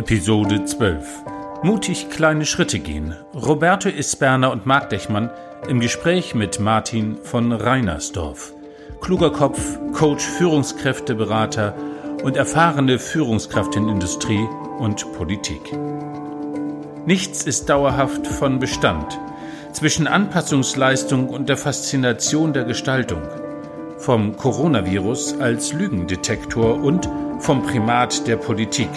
Episode 12. Mutig kleine Schritte gehen. Roberto Isberner und Marc Dechmann im Gespräch mit Martin von Reinersdorf. Kluger Kopf, Coach, Führungskräfteberater und erfahrene Führungskraft in Industrie und Politik. Nichts ist dauerhaft von Bestand. Zwischen Anpassungsleistung und der Faszination der Gestaltung. Vom Coronavirus als Lügendetektor und vom Primat der Politik.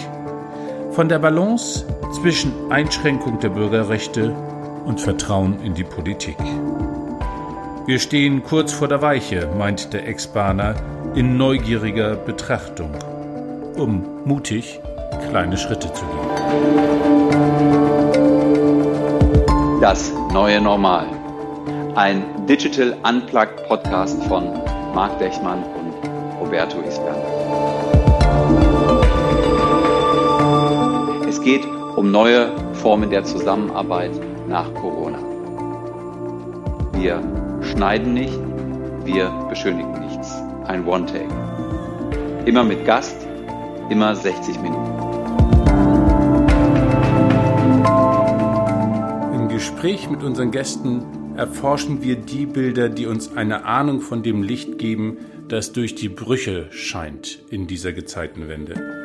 Von der Balance zwischen Einschränkung der Bürgerrechte und Vertrauen in die Politik. Wir stehen kurz vor der Weiche, meint der Ex-Bahner in neugieriger Betrachtung, um mutig kleine Schritte zu gehen. Das neue Normal. Ein Digital Unplugged Podcast von Marc Dechmann und Roberto Isberner. Geht um neue Formen der Zusammenarbeit nach Corona. Wir schneiden nicht, wir beschönigen nichts. Ein One-Take. Immer mit Gast, immer 60 Minuten. Im Gespräch mit unseren Gästen erforschen wir die Bilder, die uns eine Ahnung von dem Licht geben, das durch die Brüche scheint in dieser Gezeitenwende.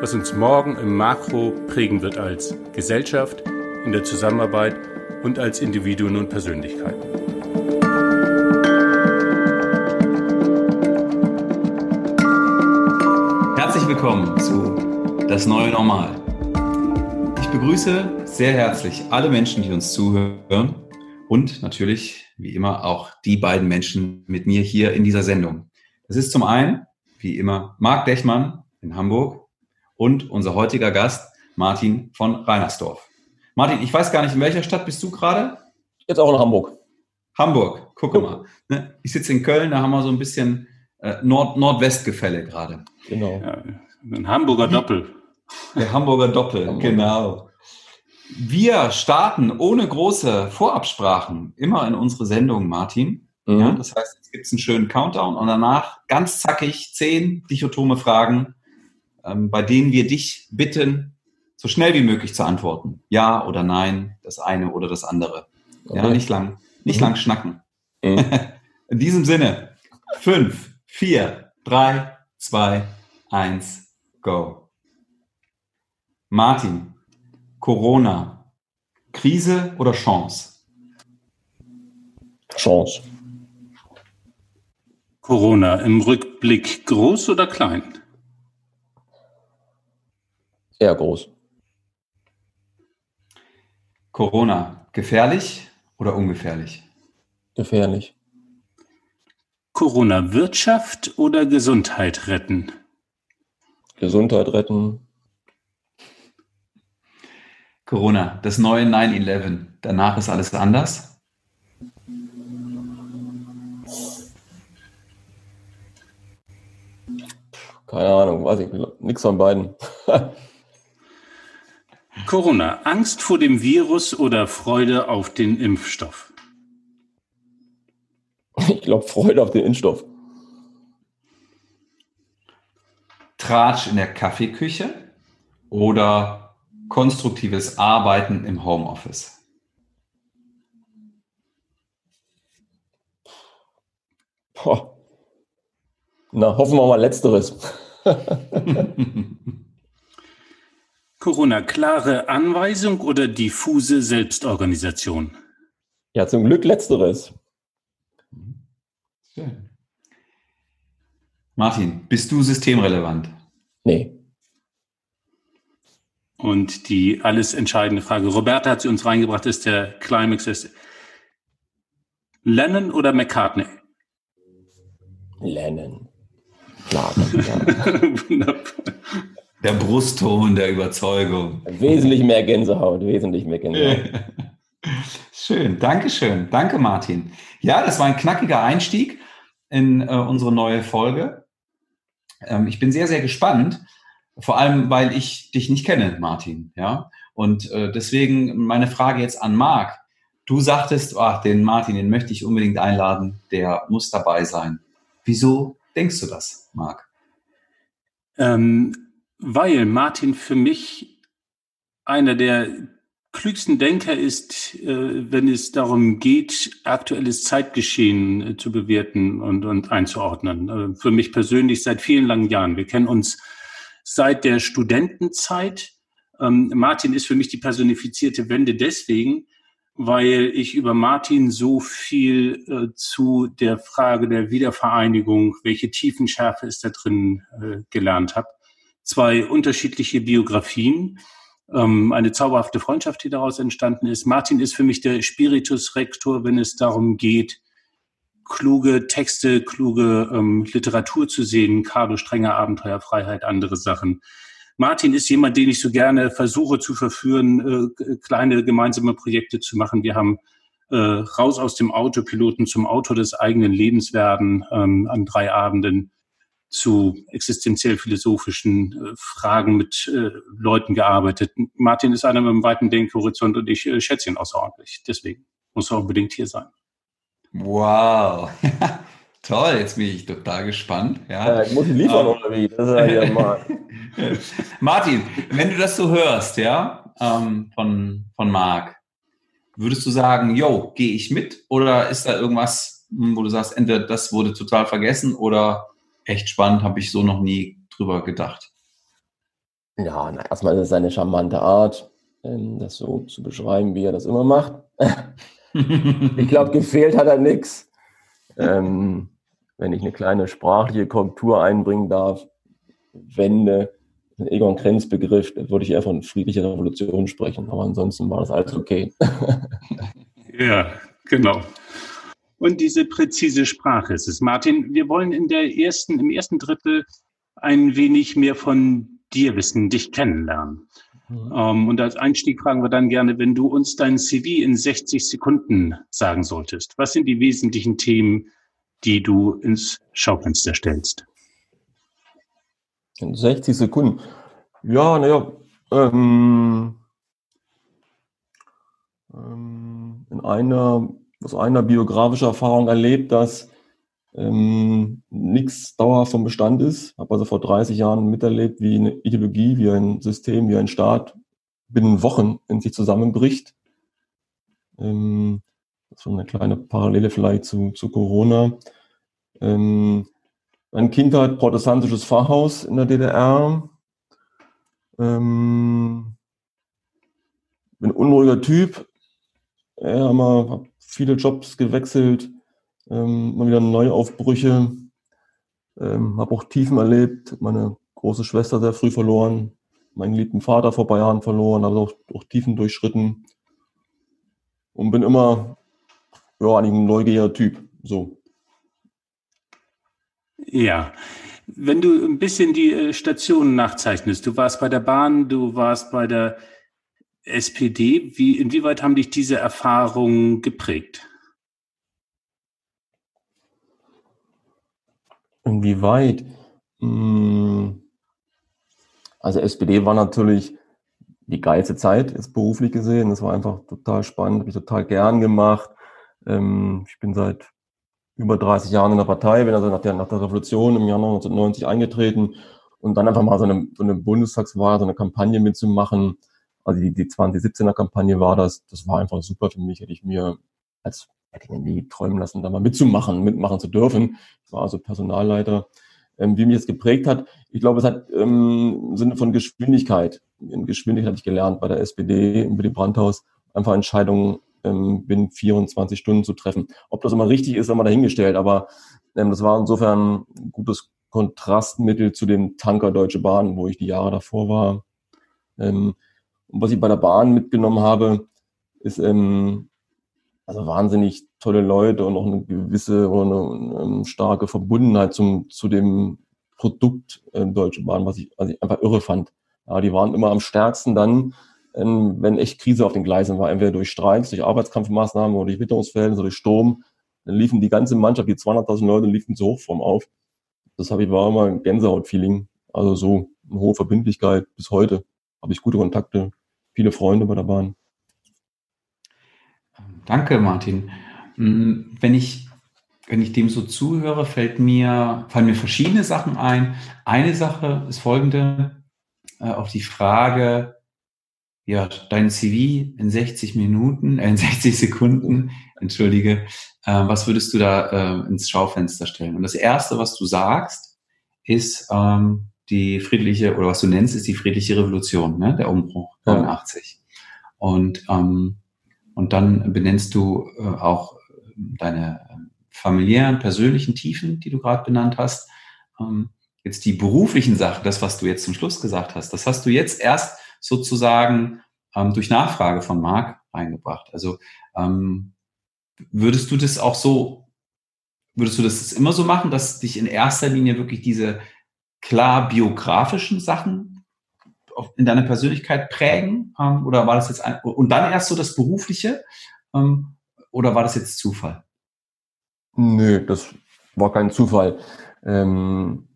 Was uns morgen im Makro prägen wird als Gesellschaft, in der Zusammenarbeit und als Individuen und Persönlichkeiten. Herzlich willkommen zu Das neue Normal. Ich begrüße sehr herzlich alle Menschen, die uns zuhören und natürlich, wie immer, auch die beiden Menschen mit mir hier in dieser Sendung. Das ist zum einen, wie immer, Marc Dechmann in Hamburg und unser heutiger Gast Martin von Reinersdorf. Martin, ich weiß gar nicht, in welcher Stadt bist du gerade? Jetzt auch in Hamburg. Hamburg, guck mal. Ne? Ich sitze in Köln, da haben wir so ein bisschen äh, Nord Nordwestgefälle gerade. Genau. Ja, ein Hamburger Doppel. Der Hamburger Doppel, Hamburger. genau. Wir starten ohne große Vorabsprachen immer in unsere Sendung, Martin. Mhm. Ja, das heißt, jetzt gibt es einen schönen Countdown und danach ganz zackig zehn dichotome Fragen, bei denen wir dich bitten, so schnell wie möglich zu antworten. Ja oder nein, das eine oder das andere. Ja, Okay. nicht lang, nicht Mhm. lang schnacken. Mhm. In diesem Sinne, fünf, vier, drei, zwei, eins, go. Martin, Corona, Krise oder Chance? Chance. Corona im Rückblick groß oder klein? Eher groß. Corona, gefährlich oder ungefährlich? Gefährlich. Corona Wirtschaft oder Gesundheit retten? Gesundheit retten. Corona, das neue 9-11. Danach ist alles anders? Keine Ahnung, weiß ich. Nix von beiden. Corona Angst vor dem Virus oder Freude auf den Impfstoff? Ich glaube, Freude auf den Impfstoff. Tratsch in der Kaffeeküche oder konstruktives Arbeiten im Homeoffice? Boah. Na, hoffen wir mal Letzteres. Corona klare Anweisung oder diffuse Selbstorganisation? Ja, zum Glück Letzteres. Schön. Martin, bist du systemrelevant? Nee. Und die alles entscheidende Frage, Roberta hat sie uns reingebracht, ist der Climax ist Lennon oder McCartney? Lennon. Klar. ja. Wunderbar. Der Brustton der Überzeugung. wesentlich mehr Gänsehaut, wesentlich mehr Gänsehaut. Schön, danke schön. Danke, Martin. Ja, das war ein knackiger Einstieg in äh, unsere neue Folge. Ähm, ich bin sehr, sehr gespannt, vor allem, weil ich dich nicht kenne, Martin. Ja, und äh, deswegen meine Frage jetzt an Marc. Du sagtest, ach, den Martin, den möchte ich unbedingt einladen, der muss dabei sein. Wieso denkst du das, Marc? Ähm, weil Martin für mich einer der klügsten Denker ist, äh, wenn es darum geht, aktuelles Zeitgeschehen äh, zu bewerten und, und einzuordnen. Äh, für mich persönlich seit vielen langen Jahren. Wir kennen uns seit der Studentenzeit. Ähm, Martin ist für mich die personifizierte Wende deswegen, weil ich über Martin so viel äh, zu der Frage der Wiedervereinigung, welche Tiefenschärfe ist da drin, äh, gelernt habe. Zwei unterschiedliche Biografien, ähm, eine zauberhafte Freundschaft, die daraus entstanden ist. Martin ist für mich der Spiritus Rector, wenn es darum geht, kluge Texte, kluge ähm, Literatur zu sehen, Carlo Strenger Abenteuerfreiheit, andere Sachen. Martin ist jemand, den ich so gerne versuche zu verführen, äh, kleine gemeinsame Projekte zu machen. Wir haben äh, raus aus dem Autopiloten zum Autor des eigenen Lebens werden ähm, an drei Abenden zu existenziell-philosophischen äh, Fragen mit äh, Leuten gearbeitet. Martin ist einer mit einem weiten Denkhorizont und ich äh, schätze ihn außerordentlich. Deswegen muss er unbedingt hier sein. Wow. Toll, jetzt bin ich total gespannt. Ja. ich muss ihn liefern, um, oder wie? Das ist ja mal. Martin, wenn du das so hörst, ja, ähm, von, von Marc, würdest du sagen, yo, gehe ich mit? Oder ist da irgendwas, wo du sagst, entweder das wurde total vergessen oder echt spannend, habe ich so noch nie drüber gedacht? Ja, na, erstmal ist es seine charmante Art, ähm, das so zu beschreiben, wie er das immer macht. ich glaube, gefehlt hat er nichts. Ähm, wenn ich eine kleine sprachliche Korrektur einbringen darf, Wende, Egon Krenz Begriff, würde ich eher von friedlicher Revolution sprechen, aber ansonsten war das alles okay. ja, genau. Und diese präzise Sprache ist es. Martin, wir wollen in der ersten, im ersten Drittel ein wenig mehr von dir wissen, dich kennenlernen. Mhm. Um, und als Einstieg fragen wir dann gerne, wenn du uns dein CV in 60 Sekunden sagen solltest. Was sind die wesentlichen Themen, die du ins Schaufenster stellst? In 60 Sekunden. Ja, naja, ähm, ähm, in einer, aus einer biografischen Erfahrung erlebt, dass ähm, nichts dauerhaft vom Bestand ist. Habe also vor 30 Jahren miterlebt, wie eine Ideologie, wie ein System, wie ein Staat binnen Wochen in sich zusammenbricht. Ähm, das ist eine kleine Parallele vielleicht zu, zu Corona. Ähm, meine Kindheit protestantisches Pfarrhaus in der DDR. Ähm, bin ein unruhiger Typ. Ja, immer viele Jobs gewechselt, ähm, immer wieder neue Aufbrüche. Ähm, habe auch Tiefen erlebt. Meine große Schwester sehr früh verloren, meinen geliebten Vater vor paar Jahren verloren, habe auch, auch Tiefen durchschritten und bin immer ja, ein neugieriger Typ. So. Ja, wenn du ein bisschen die äh, Stationen nachzeichnest, du warst bei der Bahn, du warst bei der SPD, wie, inwieweit haben dich diese Erfahrungen geprägt? Inwieweit? Hm. Also SPD war natürlich die geilste Zeit, jetzt beruflich gesehen. Das war einfach total spannend, habe ich total gern gemacht. Ähm, ich bin seit über 30 Jahren in der Partei, bin also nach der, nach der Revolution im Januar 1990 eingetreten und dann einfach mal so eine, so eine Bundestagswahl, so eine Kampagne mitzumachen. Also die, die 2017er Kampagne war das, das war einfach super für mich, hätte ich mir als hätte ich mir nie träumen lassen, da mal mitzumachen, mitmachen zu dürfen. Ich war also Personalleiter. Ähm, wie mich das geprägt hat, ich glaube, es hat ähm, im Sinne von Geschwindigkeit, in Geschwindigkeit habe ich gelernt bei der SPD, im Willy Brandt-Haus, einfach Entscheidungen ähm, binnen 24 Stunden zu treffen. Ob das immer richtig ist, haben wir dahingestellt, aber ähm, das war insofern ein gutes Kontrastmittel zu dem Tanker Deutsche Bahn, wo ich die Jahre davor war. Ähm, und was ich bei der Bahn mitgenommen habe, ist ähm, also wahnsinnig tolle Leute und auch eine gewisse oder eine, eine ähm, starke Verbundenheit zum, zu dem Produkt äh, Deutsche Bahn, was ich, was ich einfach irre fand. Ja, die waren immer am stärksten dann, ähm, wenn echt Krise auf den Gleisen war, entweder durch Streiks, durch Arbeitskampfmaßnahmen oder durch Witterungsfällen oder durch Sturm, dann liefen die ganze Mannschaft, die 200.000 Leute, liefen zur Hochform auf. Das habe ich war immer ein Gänsehaut-Feeling. Also so eine hohe Verbindlichkeit bis heute. Habe ich gute Kontakte, viele Freunde bei der Bahn. Danke, Martin. Hm, wenn ich, wenn ich dem so zuhöre, fällt mir, fallen mir verschiedene Sachen ein. Eine Sache ist folgende, äh, auf die Frage, ja, dein CV in 60 Minuten, äh, in 60 Sekunden, entschuldige, äh, was würdest du da äh, ins Schaufenster stellen? Und das Erste, was du sagst, ist ähm, die friedliche, oder was du nennst, ist die friedliche Revolution, ne? der Umbruch 89. Ja. Und, ähm, und dann benennst du äh, auch deine ähm, familiären, persönlichen Tiefen, die du gerade benannt hast. Ähm, jetzt die beruflichen Sachen, das, was du jetzt zum Schluss gesagt hast, das hast du jetzt erst sozusagen ähm, durch Nachfrage von Marc eingebracht. Also ähm, würdest du das auch so, würdest du das immer so machen, dass dich in erster Linie wirklich diese klar biografischen Sachen in deiner Persönlichkeit prägen? Ähm, oder war das jetzt ein, und dann erst so das Berufliche? Ähm, oder war das jetzt Zufall? Nö, das war kein Zufall. Ähm,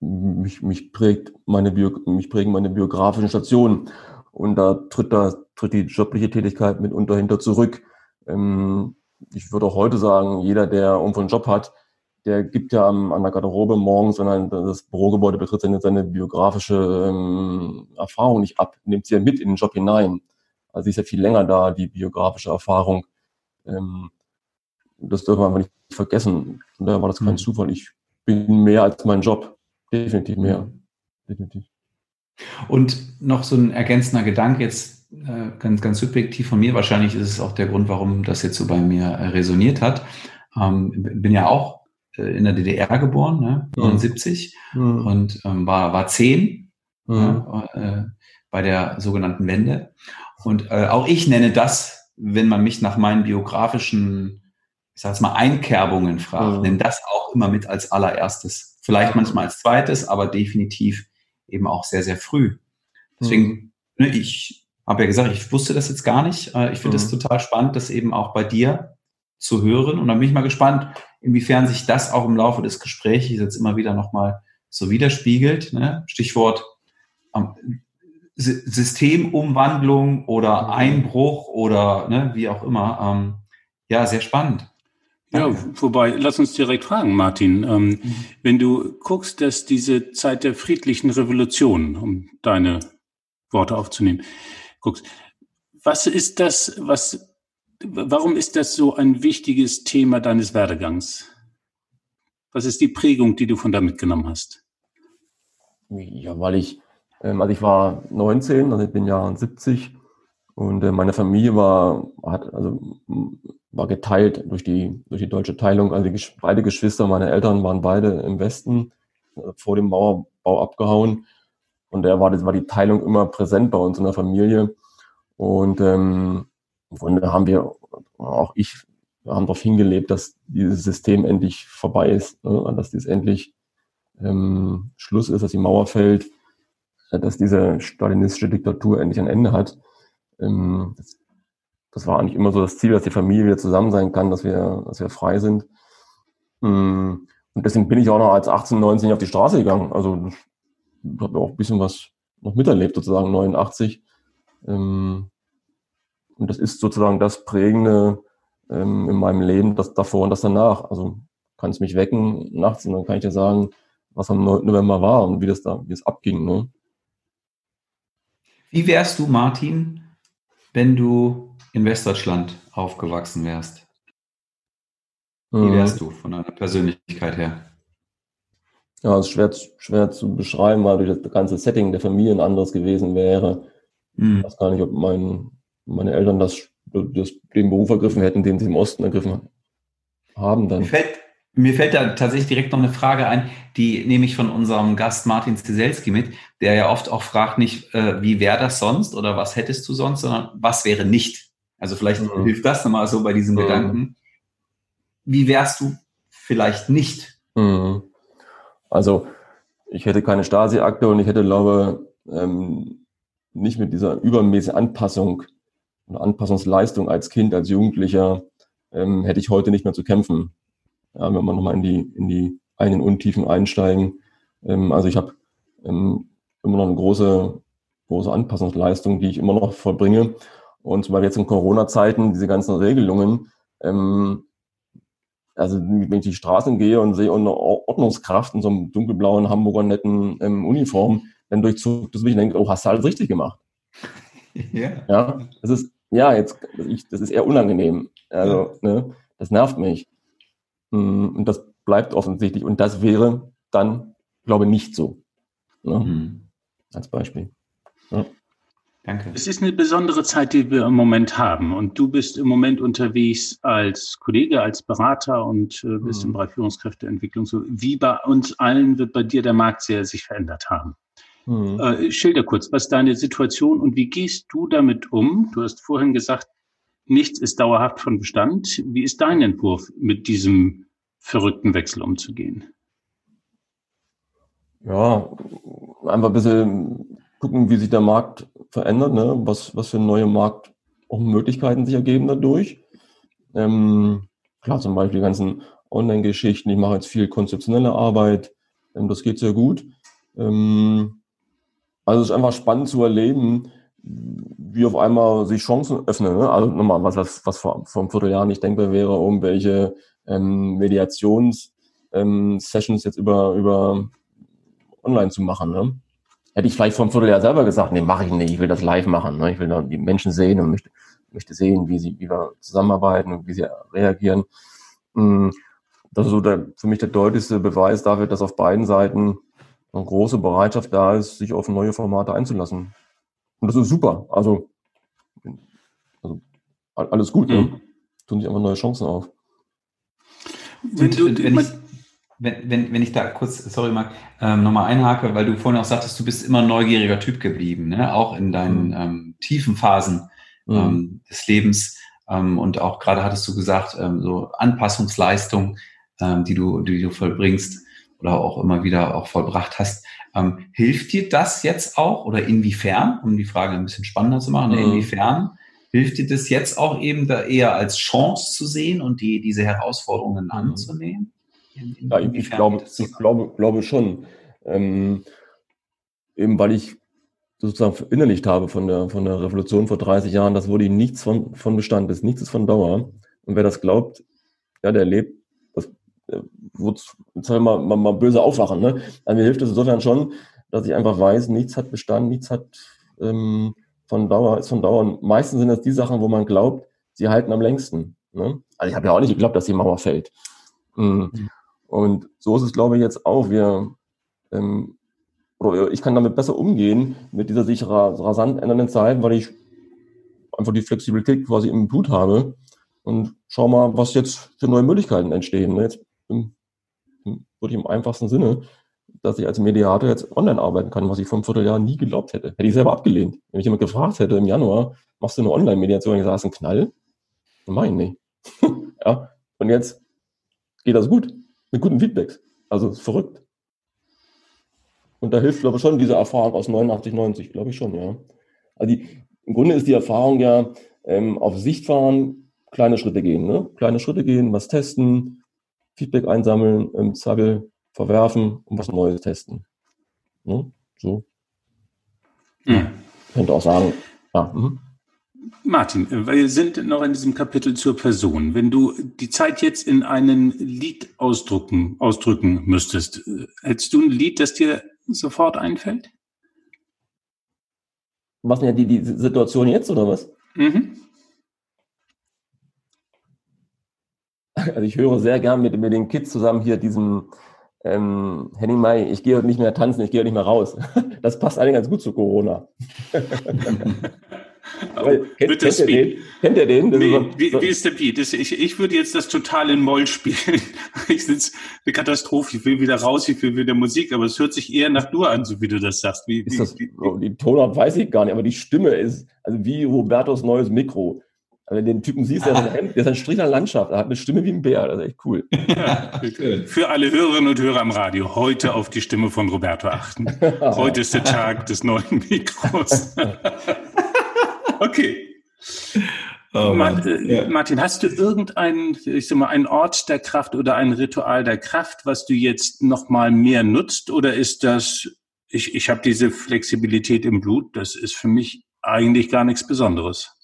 mich, mich prägt meine Bio, mich prägen meine biografischen Stationen und da tritt da tritt die jobliche Tätigkeit mitunter hinter zurück. Ähm, ich würde auch heute sagen, jeder, der irgendwo einen Job hat, der gibt ja an, der Garderobe morgens, wenn er das Bürogebäude betritt, seine, seine biografische ähm, Erfahrung nicht ab, nimmt sie ja mit in den Job hinein. Also sie ist ja viel länger da, die biografische Erfahrung. Ähm, das dürfen wir einfach nicht vergessen. Und daher war das kein mhm. Zufall. Ich bin mehr als mein Job. Definitiv mehr. Definitiv. Und noch so ein ergänzender Gedanke jetzt äh, ganz, ganz subjektiv von mir. Wahrscheinlich ist es auch der Grund, warum das jetzt so bei mir äh, resoniert hat. Ähm, bin ja auch in der DDR geboren, ne? 79 mhm. und ähm, war, war zehn mhm. äh, bei der sogenannten Wende. Und äh, auch ich nenne das, wenn man mich nach meinen biografischen, ich sage mal, Einkerbungen fragt, mhm. nenne das auch immer mit als allererstes Vielleicht manchmal als zweites, aber definitiv eben auch sehr, sehr früh. Deswegen, mhm. ne, ich habe ja gesagt, ich wusste das jetzt gar nicht. Äh, ich finde es mhm. total spannend, das eben auch bei dir zu hören. Und dann bin ich mal gespannt, inwiefern sich das auch im Laufe des Gesprächs jetzt immer wieder nochmal so widerspiegelt. Ne? Stichwort ähm, Systemumwandlung oder mhm. Einbruch oder ne, wie auch immer. Ähm, ja, sehr spannend. Ja, wobei, lass uns direkt fragen, Martin. Ähm, mhm. Wenn du guckst, dass diese Zeit der friedlichen Revolution, um deine Worte aufzunehmen, guckst, was ist das, was, warum ist das so ein wichtiges Thema deines Werdegangs? Was ist die Prägung, die du von da mitgenommen hast? Ja, weil ich, ähm, also ich war 19, also ich bin Jahr 70 und äh, meine Familie war, hat, also war geteilt durch die, durch die deutsche Teilung. Also die, beide Geschwister, meine Eltern waren beide im Westen, äh, vor dem Mauerbau abgehauen. Und da war, war die Teilung immer präsent bei uns in der Familie. Und ähm, und da haben wir, auch ich, haben darauf hingelebt, dass dieses System endlich vorbei ist, ne? dass dies endlich ähm, Schluss ist, dass die Mauer fällt, äh, dass diese stalinistische Diktatur endlich ein Ende hat. Ähm, das das war eigentlich immer so das Ziel, dass die Familie wieder zusammen sein kann, dass wir, dass wir frei sind. Mm, und deswegen bin ich auch noch als 18, 19 auf die Straße gegangen. Also ich habe auch ein bisschen was noch miterlebt, sozusagen 89. Ähm, und das ist sozusagen das Prägende ähm, in meinem Leben, das davor und das danach. Also kann es mich wecken nachts und dann kann ich dir sagen, was am 9. November war und wie das da, wie es abging. Ne? Wie wärst du, Martin, wenn du in Westdeutschland aufgewachsen wärst, wie mhm. wärst du von deiner Persönlichkeit her? Ja, es ist schwer, schwer zu beschreiben, weil durch das ganze Setting der Familie ein anderes gewesen wäre. Mhm. Ich weiß gar nicht, ob mein, meine Eltern das, das, den Beruf ergriffen hätten, den sie im Osten ergriffen haben. Dann. Mir fällt, mir fällt da tatsächlich direkt noch eine Frage ein, die nehme ich von unserem Gast Martin Zieselski mit, der ja oft auch fragt nicht, äh, wie wäre das sonst oder was hättest du sonst, sondern was wäre nicht. Also vielleicht mhm. hilft das nochmal so bei diesem mhm. Gedanken. Wie wärst du vielleicht nicht? Mhm. Also ich hätte keine Stasi-Akte und ich hätte, glaube ähm, nicht mit dieser übermäßigen Anpassung und Anpassungsleistung als Kind, als Jugendlicher, ähm, hätte ich heute nicht mehr zu kämpfen. Ja, wenn wir nochmal in die, in die eigenen Untiefen einsteigen. Ähm, also ich habe ähm, immer noch eine große, große Anpassungsleistung, die ich immer noch vollbringe. Und zum Beispiel jetzt in Corona-Zeiten, diese ganzen Regelungen, ähm, also wenn ich die Straßen gehe und sehe eine Ordnungskraft in so einem dunkelblauen Hamburger netten ähm, Uniform, dann durchzuckt das mich und denke, oh, hast du alles richtig gemacht. Ja. ja, das ist, ja, jetzt, ich, das ist eher unangenehm. Also, ja. ne, das nervt mich. Mm, und das bleibt offensichtlich. Und das wäre dann, glaube ich, nicht so. Ne? Mhm. Als Beispiel. Ja. Danke. Es ist eine besondere Zeit, die wir im Moment haben. Und du bist im Moment unterwegs als Kollege, als Berater und äh, bist mhm. im Bereich Führungskräfteentwicklung. So wie bei uns allen wird bei dir der Markt sehr sich verändert haben. Mhm. Äh, schilder kurz, was ist deine Situation und wie gehst du damit um? Du hast vorhin gesagt, nichts ist dauerhaft von Bestand. Wie ist dein Entwurf, mit diesem verrückten Wechsel umzugehen? Ja, einfach ein bisschen gucken, wie sich der Markt verändert, ne? was, was für neue Markt auch Möglichkeiten sich ergeben dadurch. Ähm, klar, zum Beispiel die ganzen Online-Geschichten. Ich mache jetzt viel konzeptionelle Arbeit. Ähm, das geht sehr gut. Ähm, also es ist einfach spannend zu erleben, wie auf einmal sich Chancen öffnen. Ne? Also nochmal, was, was, was vor, vor einem Vierteljahr nicht denkbar wäre, um welche ähm, Mediations-Sessions ähm, jetzt über, über online zu machen. Ne? Hätte ich vielleicht vor einem Vierteljahr selber gesagt, nee, mache ich nicht, ich will das live machen. Ne? Ich will da die Menschen sehen und möchte, möchte sehen, wie sie, wie wir zusammenarbeiten und wie sie reagieren. Hm, das ist so der, für mich der deutlichste Beweis dafür, dass auf beiden Seiten eine große Bereitschaft da ist, sich auf neue Formate einzulassen. Und das ist super. Also, also alles gut, ne? mhm. ne? Tun sich einfach neue Chancen auf. Wenn, du, wenn, ich, wenn, wenn, wenn ich da kurz, sorry Marc, ähm, nochmal einhake, weil du vorhin auch sagtest, du bist immer ein neugieriger Typ geblieben, ne? auch in deinen mhm. ähm, tiefen Phasen mhm. ähm, des Lebens. Ähm, und auch gerade hattest du gesagt, ähm, so Anpassungsleistung, ähm, die, du, die du vollbringst oder auch immer wieder auch vollbracht hast. Ähm, hilft dir das jetzt auch oder inwiefern, um die Frage ein bisschen spannender zu machen, mhm. inwiefern hilft dir das jetzt auch eben da eher als Chance zu sehen und die, diese Herausforderungen mhm. anzunehmen? In, in, ja, ich glaube, ich glaube, glaube schon. Ähm, eben weil ich sozusagen verinnerlicht habe von der, von der Revolution vor 30 Jahren, das wurde nichts von, von Bestand ist, nichts ist von Dauer. Und wer das glaubt, ja, der lebt jetzt man, man mal böse aufwachen. Ne? Also mir hilft es insofern schon, dass ich einfach weiß, nichts hat Bestand, nichts hat ähm, von Dauer, ist von Dauer. Und meistens sind das die Sachen, wo man glaubt, sie halten am längsten. Ne? Also ich habe ja auch nicht geglaubt, dass die Mauer fällt. Mhm. Und so ist es, glaube ich, jetzt auch. Wir, ähm, ich kann damit besser umgehen mit dieser sich rasant ändernden Zeit, weil ich einfach die Flexibilität quasi im Blut habe und schau mal, was jetzt für neue Möglichkeiten entstehen. Ne? Jetzt im, wirklich im einfachsten Sinne, dass ich als Mediator jetzt online arbeiten kann, was ich vor einem Vierteljahr nie geglaubt hätte. Hätte ich selber abgelehnt. Wenn mich jemand gefragt hätte im Januar, machst du eine Online-Mediation? Ich sage, ist ein Knall? Ich nicht. ja. Und jetzt geht das gut. Mit guten Feedbacks. Also ist verrückt. Und da hilft, glaube ich, schon diese Erfahrung aus 89, 90, glaube ich schon, ja. Also die, im Grunde ist die Erfahrung ja, ähm, auf Sicht fahren, kleine Schritte gehen, ne? Kleine Schritte gehen, was testen, Feedback einsammeln, im Zweifel verwerfen und was Neues testen. Ne? So. Hm. Könnte auch sagen, ja. Mhm. Martin, wir sind noch in diesem Kapitel zur Person. Wenn du die Zeit jetzt in einen Lied ausdrücken, ausdrücken müsstest, hättest du ein Lied, das dir sofort einfällt? Was denn ja die, die Situation jetzt oder was? Mhm. Also ich höre sehr gern mit, mit den Kids zusammen hier diesen ähm, Henning Mai, ich gehe heute nicht mehr tanzen, ich gehe heute nicht mehr raus. Das passt eigentlich ganz gut zu Corona. Aber, kennt, kennt, ihr den? kennt ihr den? Nee, so, wie, wie, ist der Beat? Das, ich, ich würde jetzt das total in Moll spielen. ich sitze eine Katastrophe, ich will wieder raus, ich will wieder Musik, aber es hört sich eher nach Dur an, so wie du das sagst. Wie, ist das, wie, die Tonart weiß ich gar nicht, aber die Stimme ist, also wie Robertos neues Mikro. Also den Typen siehst, der, ist ein, der ist ein Strich Landschaft, er hat eine Stimme wie ein Bär, das ist echt cool. Ja, für alle Hörerinnen und Hörer am Radio, heute auf die Stimme von Roberto achten. Heute ist der Tag des neuen Mikros. okay. Oh Martin, ja. Martin, hast du irgendeinen, ich sag mal, einen Ort der Kraft oder ein Ritual der Kraft, was du jetzt noch mal mehr nutzt? Oder ist das, ich, ich habe diese Flexibilität im Blut, das ist für mich eigentlich gar nichts Besonderes?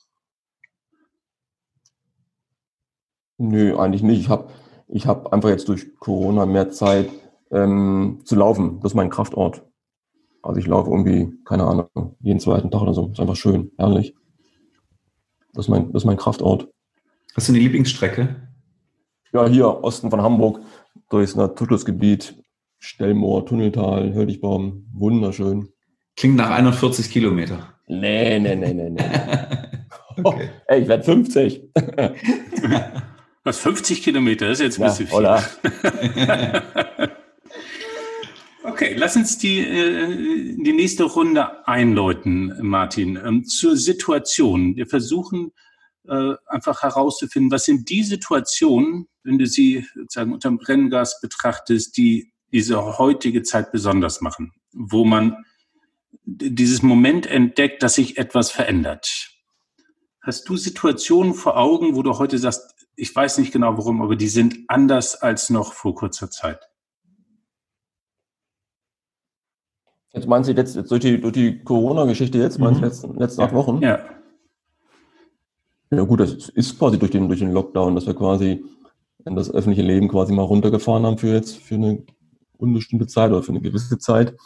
Nö, eigentlich nicht. Ich habe ich hab einfach jetzt durch Corona mehr Zeit ähm, zu laufen. Das ist mein Kraftort. Also ich laufe irgendwie, keine Ahnung, jeden zweiten Tag oder so. Ist einfach schön, herrlich. Das ist mein, das ist mein Kraftort. Hast du eine Lieblingsstrecke? Ja, hier, Osten von Hamburg, durchs Naturschutzgebiet, Stellmoor, Tunneltal, Höldigbaum, wunderschön. Klingt nach 41 Kilometer. Nee, nee, nee, nee, nee. okay. oh, ey, ich werde 50. Was, 50 Kilometer? Das ist jetzt ein bisschen ja, viel. okay, lass uns die, äh, die nächste Runde einläuten, Martin. Ähm, zur Situation. Wir versuchen äh, einfach herauszufinden, was sind die Situationen, wenn du sie sozusagen unter dem Brenngas betrachtest, die diese heutige Zeit besonders machen, wo man dieses Moment entdeckt, dass sich etwas verändert. Hast du Situationen vor Augen, wo du heute sagst, ich weiß nicht genau warum, aber die sind anders als noch vor kurzer Zeit? Jetzt meinst du jetzt, jetzt durch die, durch die Corona-Geschichte jetzt, meinst du mhm. letzten, letzten acht Wochen? Ja. Ja gut, das ist quasi durch den, durch den Lockdown, dass wir quasi in das öffentliche Leben quasi mal runtergefahren haben für jetzt, für eine unbestimmte Zeit oder für eine gewisse Zeit.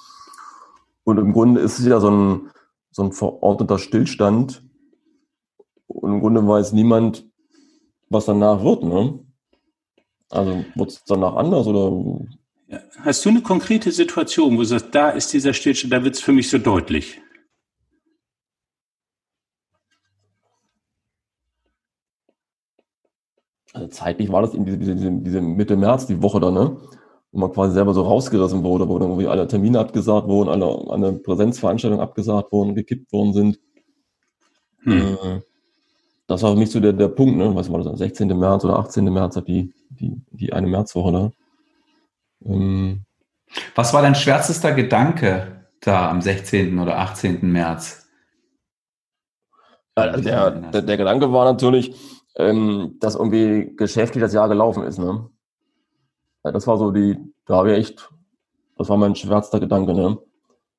Und im Grunde ist es ja so ein, so ein verordneter Stillstand. Und im Grunde weiß niemand, was danach wird. Ne? Also wird es danach anders oder? Hast du eine konkrete Situation, wo du sagst, da ist dieser Stillstand, da wird es für mich so deutlich? Also zeitlich war das in diese, diese, diese Mitte März, die Woche da, ne? wo man quasi selber so rausgerissen wurde, wo dann irgendwie alle Termine abgesagt wurden, alle, alle Präsenzveranstaltungen abgesagt wurden, gekippt worden sind. Hm. Äh, das war für mich so der, der Punkt, ne? Was war das, 16. März oder 18. März hat die, die, die eine Märzwoche da. Ähm, Was war dein schwärzester Gedanke da am 16. oder 18. März? Also der, der, der Gedanke war natürlich, ähm, dass irgendwie geschäftlich das Jahr gelaufen ist, ne? Ja, das war so die, da habe ich echt, das war mein schwärzter Gedanke, ne?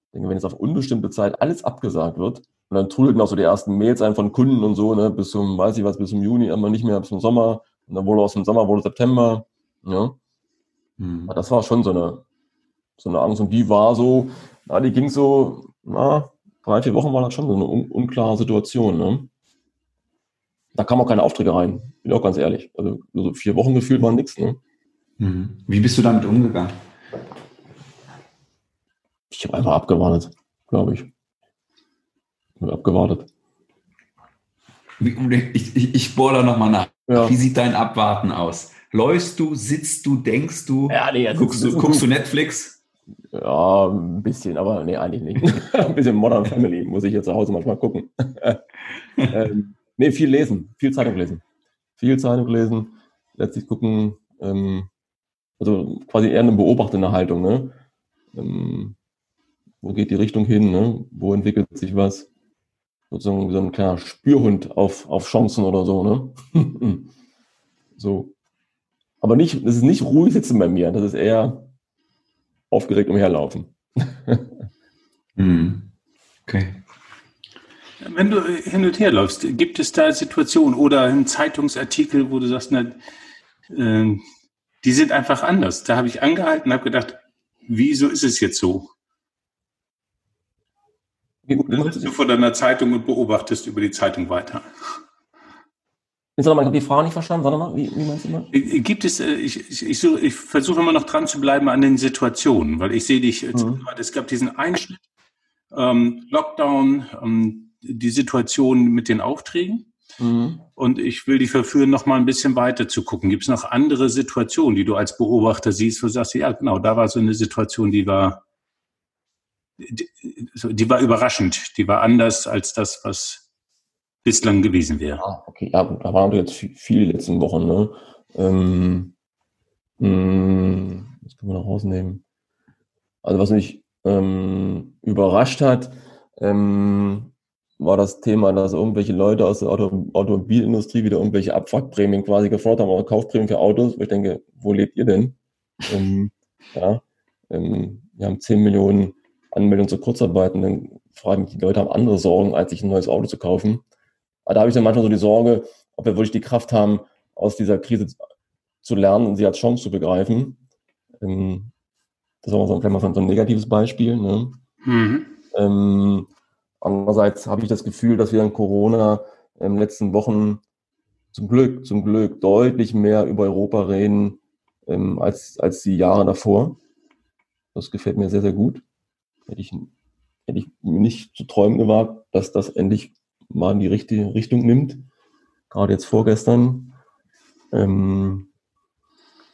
Ich denke, wenn jetzt auf unbestimmte Zeit alles abgesagt wird, und dann trudelten auch so die ersten Mails ein von Kunden und so, ne, bis zum, weiß ich was, bis zum Juni, aber nicht mehr bis zum Sommer. Und dann wurde aus dem Sommer wurde September, ja. Hm. Das war schon so eine, so eine Angst. Und die war so, na, die ging so, na, drei, vier Wochen war das schon so eine un unklare Situation, ne? Da kam auch keine Aufträge rein, bin auch ganz ehrlich. Also, so vier Wochen gefühlt war nichts, ne? Mhm. Wie bist du damit umgegangen? Ich habe einfach abgewartet, glaube ich. Habe abgewartet. Ich, ich, ich bohre da nochmal nach. Ja. Wie sieht dein Abwarten aus? Läufst du, sitzt du, denkst du? Ja, nee, guckst, du, guckst du Netflix? Ja, ein bisschen, aber nee, eigentlich nicht. ein bisschen Modern Family muss ich jetzt zu Hause manchmal gucken. ähm, nee, viel lesen, viel Zeitung lesen. Viel Zeitung lesen, letztlich gucken, ähm, also quasi eher eine beobachtende Haltung, ne? Ähm, wo geht die Richtung hin, ne? Wo entwickelt sich was? Sozusagen wie so ein kleiner Spürhund auf, auf Chancen oder so, ne? so. Aber nicht, das ist nicht ruhig sitzen bei mir, das ist eher aufgeregt umherlaufen. hm. Okay. Wenn du hin und her läufst, gibt es da Situationen oder einen Zeitungsartikel, wo du sagst, na, äh, die sind einfach anders. Da habe ich angehalten und habe gedacht, wieso ist es jetzt so? Dann sitzt du vor deiner Zeitung und beobachtest über die Zeitung weiter. Jetzt habe die Frage nicht verstanden, mal, wie, wie meinst du mal? Äh, gibt es, äh, ich, ich, ich, ich versuche immer noch dran zu bleiben an den Situationen, weil ich sehe dich, mhm. es gab diesen Einschnitt, ähm, Lockdown, ähm, die Situation mit den Aufträgen. Mhm. Und ich will dich verführen, noch mal ein bisschen weiter zu gucken. Gibt es noch andere Situationen, die du als Beobachter siehst, wo du sagst, ja, genau, da war so eine Situation, die war, die, war überraschend, die war anders als das, was bislang gewesen wäre. Ah, okay, ja, da waren jetzt viel, viel die letzten Wochen, ne? Ähm, mh, hm, das können wir noch rausnehmen. Also was mich ähm, überrascht hat, ähm, war das Thema, dass irgendwelche Leute aus der Auto Automobilindustrie wieder irgendwelche Abwrackprämien quasi gefordert haben oder Kaufprämien für Autos. Wo ich denke, wo lebt ihr denn? ähm, ja, ähm, wir haben 10 Millionen Anmeldungen zur Kurzarbeit und dann fragen die Leute haben andere Sorgen, als sich ein neues Auto zu kaufen. Aber da habe ich dann manchmal so die Sorge, ob wir wirklich die Kraft haben, aus dieser Krise zu lernen und sie als Chance zu begreifen. Ähm, das war so ein, so ein negatives Beispiel. Ne? Mhm. Ähm, andererseits habe ich das Gefühl, dass wir in Corona in den letzten Wochen zum Glück, zum Glück deutlich mehr über Europa reden ähm, als, als die Jahre davor. Das gefällt mir sehr, sehr gut. Hätte ich, hätte ich nicht zu träumen gewagt, dass das endlich mal in die richtige Richtung nimmt. Gerade jetzt vorgestern. Ähm,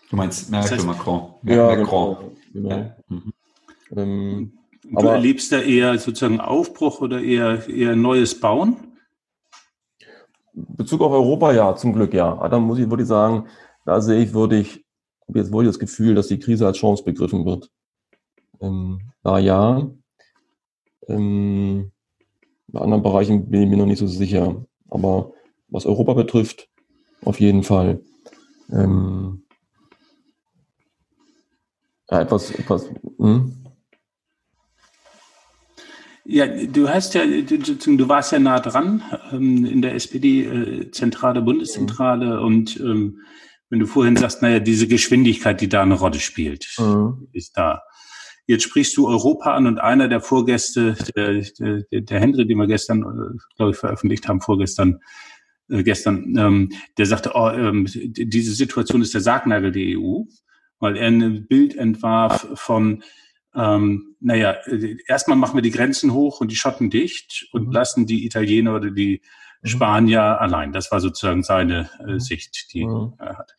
du meinst Merkel, das heißt, Macron. Ja, Macron. Genau. genau. Ja. Mhm. Ähm, du aber, erlebst da eher sozusagen Aufbruch oder eher, eher neues Bauen? Bezug auf Europa ja, zum Glück ja. Da muss ich, würde ich sagen, da sehe ich, würde ich, jetzt ich das Gefühl, dass die Krise als Chance begriffen wird. Ähm, da ja. Ähm, in anderen Bereichen bin ich mir noch nicht so sicher. Aber was Europa betrifft, auf jeden Fall. Ähm, ja, etwas, etwas, hm? Ja, du hast ja, du, du warst ja nah dran ähm, in der SPD-Zentrale, äh, Bundeszentrale mhm. und ähm, wenn du vorhin sagst, naja, diese Geschwindigkeit, die da eine Rolle spielt, mhm. ist da. Jetzt sprichst du Europa an und einer der Vorgäste, der, der, der Henry, den wir gestern, äh, glaube ich, veröffentlicht haben, vorgestern, äh, gestern, ähm, der sagte, oh, ähm, diese Situation ist der Sargnagel der EU, weil er ein Bild entwarf von ähm, naja, äh, erstmal machen wir die Grenzen hoch und die Schotten dicht und mhm. lassen die Italiener oder die. Spanier allein. Das war sozusagen seine äh, mhm. Sicht, die mhm. er hat.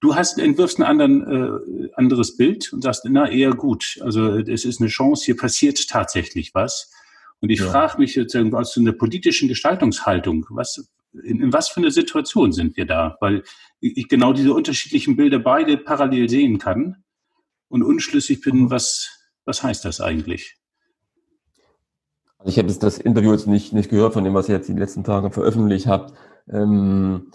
Du hast entwirfst ein anderen, äh, anderes Bild und sagst, na, eher gut. Also es ist eine Chance, hier passiert tatsächlich was. Und ich ja. frage mich sozusagen aus einer politischen Gestaltungshaltung, was, in, in was für eine Situation sind wir da? Weil ich genau diese unterschiedlichen Bilder beide parallel sehen kann und unschlüssig bin, mhm. was was heißt das eigentlich? Also ich habe jetzt das Interview jetzt nicht, nicht gehört von dem, was ihr jetzt die letzten Tage veröffentlicht habt. Ähm,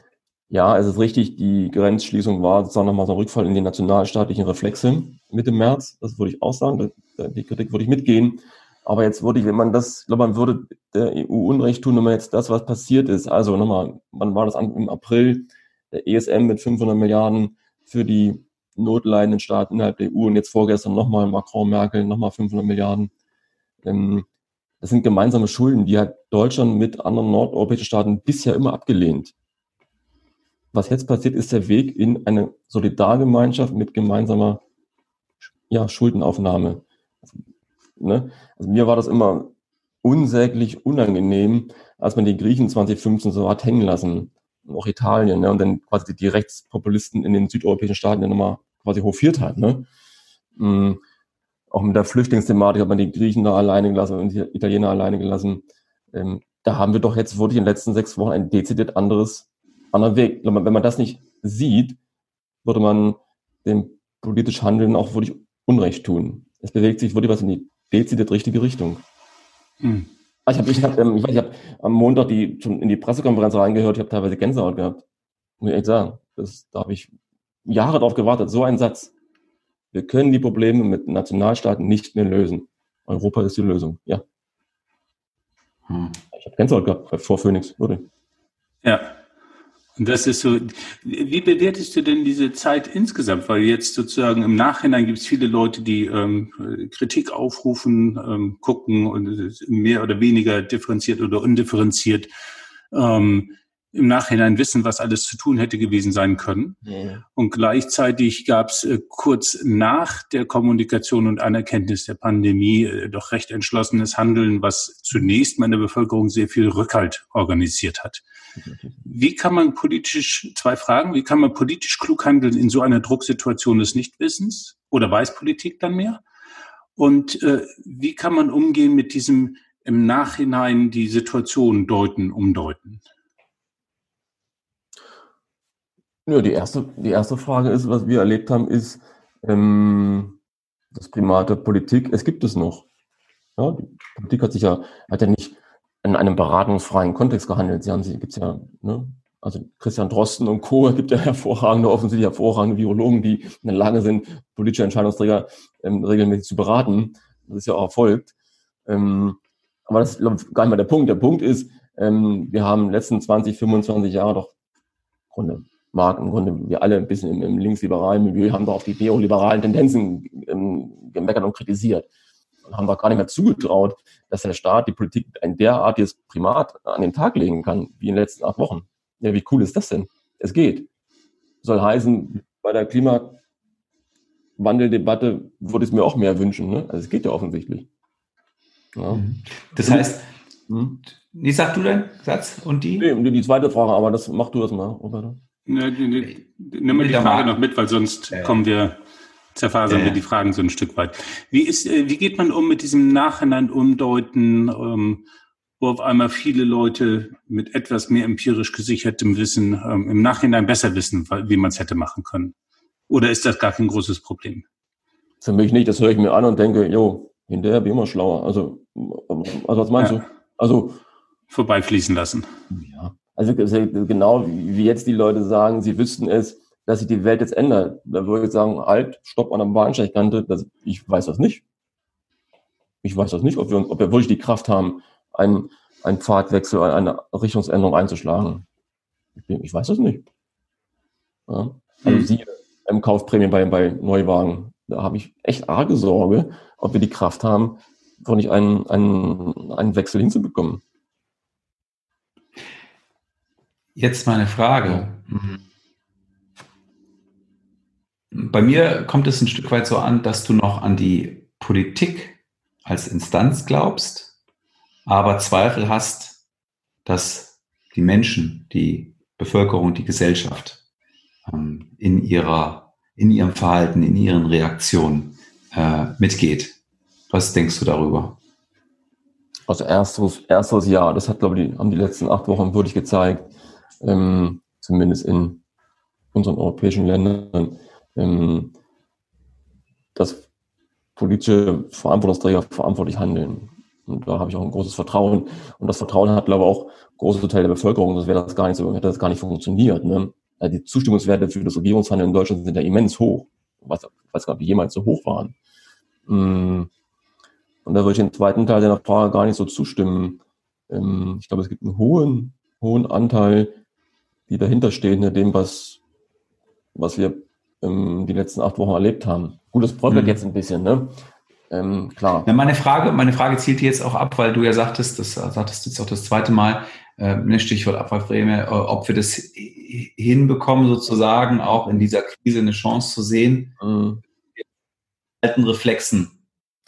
ja, es ist richtig, die Grenzschließung war sozusagen nochmal so ein Rückfall in die nationalstaatlichen Reflexe Mitte März. Das würde ich auch sagen. Die Kritik würde ich mitgehen. Aber jetzt würde ich, wenn man das, ich glaube, man würde der EU Unrecht tun, wenn man jetzt das, was passiert ist, also nochmal, wann war das im April, der ESM mit 500 Milliarden für die notleidenden Staaten innerhalb der EU und jetzt vorgestern nochmal Macron, Merkel, nochmal 500 Milliarden. Ähm, das sind gemeinsame Schulden, die hat Deutschland mit anderen nordeuropäischen Staaten bisher immer abgelehnt. Was jetzt passiert, ist der Weg in eine Solidargemeinschaft mit gemeinsamer ja, Schuldenaufnahme. Also, ne? also mir war das immer unsäglich unangenehm, als man die Griechen 2015 so hat hängen lassen auch Italien, ne, und dann quasi die Rechtspopulisten in den südeuropäischen Staaten dann nochmal quasi hofiert hat, ne. Mhm. Auch mit der Flüchtlingsthematik hat man die Griechen da alleine gelassen und die Italiener alleine gelassen. Ähm, da haben wir doch jetzt wirklich in den letzten sechs Wochen ein dezidiert anderes, anderen Weg. Wenn man das nicht sieht, würde man dem politisch Handeln auch wirklich Unrecht tun. Es bewegt sich wirklich was in die dezidiert richtige Richtung. Mhm. Ah, ich habe ich hab, ähm, ich weiß, ich hab am Montag die, schon in die Pressekonferenz reingehört, ich habe teilweise Gänsehaut gehabt. Muss ich echt sagen. Das, da habe ich Jahre darauf gewartet. So ein Satz. Wir können die Probleme mit Nationalstaaten nicht mehr lösen. Europa ist die Lösung. Ja. Hm. Ich habe Gänsehaut gehabt vor Phoenix, wirklich. Ja. Und das ist so, wie bewertest du denn diese Zeit insgesamt? Weil jetzt sozusagen im Nachhinein gibt es viele Leute, die ähm, Kritik aufrufen, ähm, gucken und mehr oder weniger differenziert oder undifferenziert ähm, im Nachhinein wissen, was alles zu tun hätte gewesen sein können. Ja. Und gleichzeitig gab es äh, kurz nach der Kommunikation und Anerkenntnis der Pandemie äh, doch recht entschlossenes Handeln, was zunächst meine Bevölkerung sehr viel Rückhalt organisiert hat. Wie kann man politisch, zwei Fragen, wie kann man politisch klug handeln in so einer Drucksituation des Nichtwissens oder weiß Politik dann mehr? Und äh, wie kann man umgehen mit diesem im Nachhinein die Situation deuten, umdeuten? Ja, die erste, die erste Frage ist, was wir erlebt haben, ist ähm, das Primat der Politik. Es gibt es noch. Ja, die Politik hat sich ja, hat ja nicht in einem beratungsfreien Kontext gehandelt. Sie haben sie, gibt's ja, ne, also Christian Drosten und Co. gibt ja hervorragende, offensichtlich hervorragende Virologen, die in der Lage sind, politische Entscheidungsträger ähm, regelmäßig zu beraten. Das ist ja auch erfolgt. Ähm, aber das ist gar nicht mal der Punkt. Der Punkt ist, ähm, wir haben letzten 20, 25 Jahre doch Grunde mag im Grunde wir alle ein bisschen im, im linksliberalen Milieu haben da auf die neoliberalen Tendenzen ähm, gemeckert und kritisiert. und haben doch gar nicht mehr zugetraut, dass der Staat die Politik ein derartiges Primat an den Tag legen kann, wie in den letzten acht Wochen. Ja, wie cool ist das denn? Es geht. Soll heißen, bei der Klimawandeldebatte würde ich es mir auch mehr wünschen. Ne? Also es geht ja offensichtlich. Ja. Das heißt, hm? Nee, sag du deinen Satz und die? Nee, die zweite Frage, aber das mach du das mal, Roberto. Ne, ne, nimm mal die Frage noch mit, weil sonst ja. kommen wir, zerfasern ja. wir die Fragen so ein Stück weit. Wie ist, äh, wie geht man um mit diesem Nachhinein umdeuten, ähm, wo auf einmal viele Leute mit etwas mehr empirisch gesichertem Wissen ähm, im Nachhinein besser wissen, wie man es hätte machen können? Oder ist das gar kein großes Problem? Für mich nicht, das höre ich mir an und denke, jo, hinterher wie immer schlauer. Also, also was meinst du? Also vorbeifließen lassen. Ja, also genau wie jetzt die Leute sagen, sie wüssten es, dass sich die Welt jetzt ändert. Da würde ich sagen, halt, stopp an der Bahnsteigkante. Das, ich weiß das nicht. Ich weiß das nicht, ob wir, ob wir wirklich die Kraft haben, einen, einen Pfadwechsel, eine Richtungsänderung einzuschlagen. Ich, ich weiß das nicht. Ja. Also hm. sie im Kaufprämie bei, bei Neuwagen, da habe ich echt arge Sorge, ob wir die Kraft haben, wirklich einen, einen, einen Wechsel hinzubekommen. Jetzt meine Frage. Bei mir kommt es ein Stück weit so an, dass du noch an die Politik als Instanz glaubst, aber Zweifel hast, dass die Menschen, die Bevölkerung, die Gesellschaft ähm, in ihrer, in ihrem Verhalten, in ihren Reaktionen äh, mitgeht. Was denkst du darüber? Also erstes, erstes Jahr, das hat, glaube ich, haben die letzten acht Wochen wirklich gezeigt, ähm, zumindest in unseren europäischen Ländern, ähm, dass politische Verantwortungsträger verantwortlich handeln. Und da habe ich auch ein großes Vertrauen. Und das Vertrauen hat, glaube ich, auch große Teil der Bevölkerung, das wäre das gar nicht so, hätte das gar nicht funktioniert. Ne? Also die Zustimmungswerte für das Regierungshandeln in Deutschland sind ja immens hoch. Ich weiß, ich weiß gar nicht, wie jemals so hoch waren. Mm. Und da würde ich den zweiten Teil der Frage gar nicht so zustimmen. Ähm, ich glaube, es gibt einen hohen, hohen Anteil die dahinter stehen, in dem, was, was wir ähm, die letzten acht Wochen erlebt haben. Gut, das bröckelt mhm. jetzt ein bisschen, ne? Ähm, klar. Ja, meine Frage, meine Frage zielt jetzt auch ab, weil du ja sagtest, das sagtest jetzt auch das zweite Mal, äh, ne, Stichwort Abfallprämie, äh, ob wir das hinbekommen, sozusagen auch in dieser Krise eine Chance zu sehen, mhm. alten Reflexen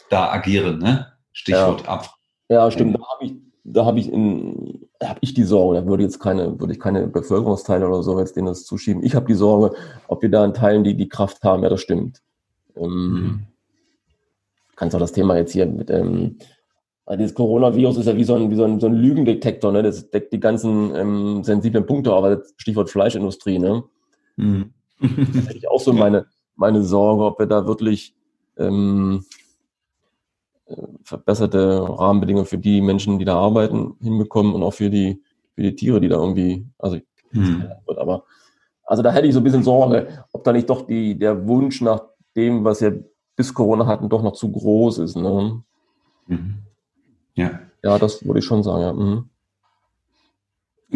da agieren, ne? Stichwort ja. Abfall. Ja, stimmt. Da habe ich, da habe ich in, habe ich die Sorge, da würde jetzt keine, würde ich keine Bevölkerungsteile oder so jetzt denen das zuschieben. Ich habe die Sorge, ob wir da in Teilen die die Kraft haben, ja, das stimmt. Ähm, mhm. Kannst auch das Thema jetzt hier mit ähm, also dieses Coronavirus ist ja wie so ein, wie so ein, so ein Lügendetektor, ne? Das deckt die ganzen ähm, sensiblen Punkte, aber Stichwort Fleischindustrie, ne? Mhm. da hätte ich auch so meine, meine Sorge, ob wir da wirklich ähm, verbesserte Rahmenbedingungen für die Menschen, die da arbeiten, hinbekommen und auch für die, für die Tiere, die da irgendwie, also hm. aber also da hätte ich so ein bisschen Sorge, ob da nicht doch die, der Wunsch nach dem, was wir bis Corona hatten, doch noch zu groß ist. Ne? Mhm. Ja. Ja, das würde ich schon sagen, ja. Mhm.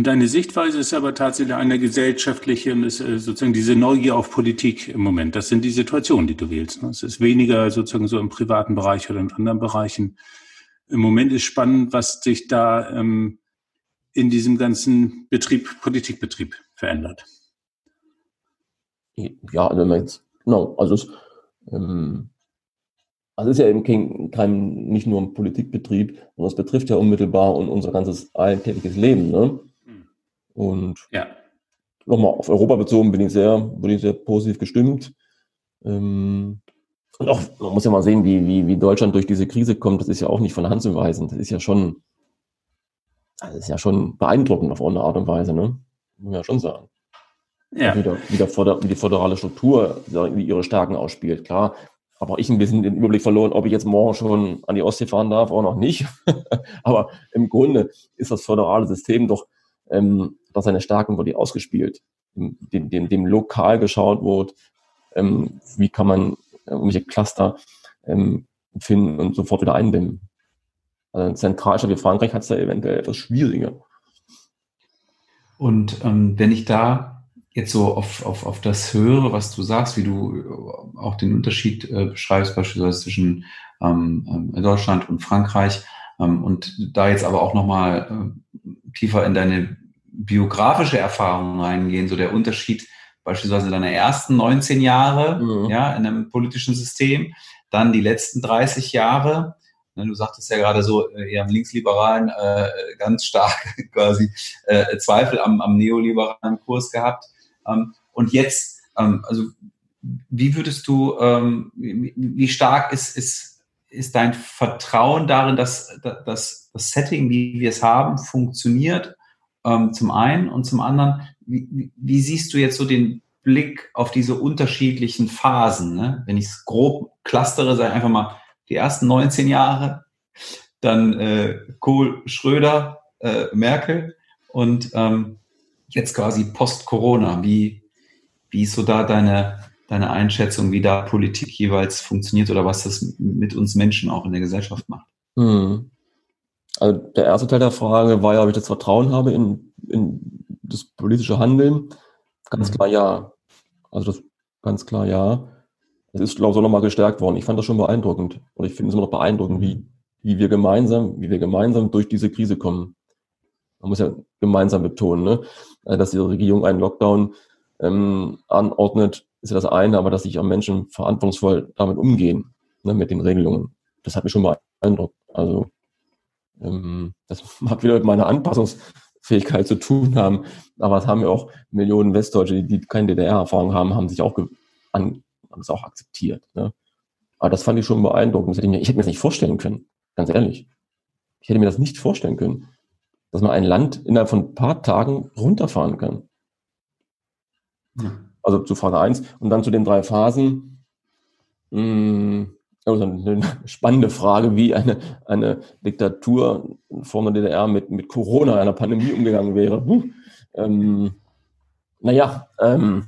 Und deine Sichtweise ist aber tatsächlich eine gesellschaftliche, und ist äh, sozusagen diese Neugier auf Politik im Moment. Das sind die Situationen, die du wählst. Ne? Es ist weniger sozusagen so im privaten Bereich oder in anderen Bereichen. Im Moment ist spannend, was sich da ähm, in diesem ganzen Betrieb, Politikbetrieb verändert. Ja, also wenn man jetzt, genau, also es, ähm, also es ist ja eben kein, kein, nicht nur ein Politikbetrieb, sondern es betrifft ja unmittelbar und unser ganzes alltägliches Leben. Ne? Und ja. nochmal auf Europa bezogen bin ich sehr, bin ich sehr positiv gestimmt. Ähm, und auch, man muss ja mal sehen, wie, wie, wie Deutschland durch diese Krise kommt. Das ist ja auch nicht von Hand zu weisen. Das ist ja schon, das ist ja schon beeindruckend auf eine Art und Weise, ne? Muss man ja schon sagen. Ja. Wie, der, wie, der wie die föderale Struktur, wie ihre Stärken ausspielt. Klar, habe auch ich ein bisschen den Überblick verloren, ob ich jetzt morgen schon an die Ostsee fahren darf oder noch nicht. Aber im Grunde ist das föderale System doch ähm, dass seine Stärken wurde ausgespielt, dem, dem, dem lokal geschaut wird, ähm, wie kann man äh, irgendwelche Cluster ähm, finden und sofort wieder einbinden. Also ein Zentralstaat wie Frankreich hat es da eventuell etwas schwieriger. Und ähm, wenn ich da jetzt so auf, auf, auf das höre, was du sagst, wie du äh, auch den Unterschied äh, beschreibst, beispielsweise zwischen ähm, ähm, Deutschland und Frankreich. Ähm, und da jetzt aber auch nochmal äh, tiefer in deine biografische Erfahrung reingehen, so der Unterschied beispielsweise deiner ersten 19 Jahre mhm. ja, in einem politischen System, dann die letzten 30 Jahre. Ne, du sagtest ja gerade so, äh, eher am Linksliberalen äh, ganz stark quasi äh, Zweifel am, am neoliberalen Kurs gehabt. Ähm, und jetzt, ähm, also wie würdest du, ähm, wie, wie stark ist, ist, ist dein Vertrauen darin, dass, dass das Setting, wie wir es haben, funktioniert? Ähm, zum einen und zum anderen, wie, wie, siehst du jetzt so den Blick auf diese unterschiedlichen Phasen? Ne? Wenn ich es grob clustere, sage einfach mal die ersten 19 Jahre, dann äh, Kohl, Schröder, äh, Merkel und ähm, jetzt quasi Post-Corona. Wie, wie ist so da deine, deine Einschätzung, wie da Politik jeweils funktioniert oder was das mit uns Menschen auch in der Gesellschaft macht? Hm. Also der erste Teil der Frage war ja, ob ich das Vertrauen habe in, in das politische Handeln. Ganz mhm. klar ja. Also das ganz klar ja. Es ist, glaube ich, auch nochmal gestärkt worden. Ich fand das schon beeindruckend. Und ich finde es immer noch beeindruckend, wie, wie wir gemeinsam, wie wir gemeinsam durch diese Krise kommen. Man muss ja gemeinsam betonen, ne? Äh, dass die Regierung einen Lockdown ähm, anordnet, ist ja das eine, aber dass sich am Menschen verantwortungsvoll damit umgehen, ne, mit den Regelungen. Das hat mich schon beeindruckt. Also das mag wieder mit meiner Anpassungsfähigkeit zu tun haben, aber es haben ja auch Millionen Westdeutsche, die, keine DDR-Erfahrung haben, haben sich auch an, haben es auch akzeptiert. Ne? Aber das fand ich schon beeindruckend. Ich hätte, mir, ich hätte mir das nicht vorstellen können, ganz ehrlich. Ich hätte mir das nicht vorstellen können, dass man ein Land innerhalb von ein paar Tagen runterfahren kann. Ja. Also zu Phase 1 und dann zu den drei Phasen. Mh, hm, also eine spannende Frage, wie eine, eine Diktatur vor der DDR mit, mit Corona, einer Pandemie umgegangen wäre. Hm. Ähm, naja, ähm,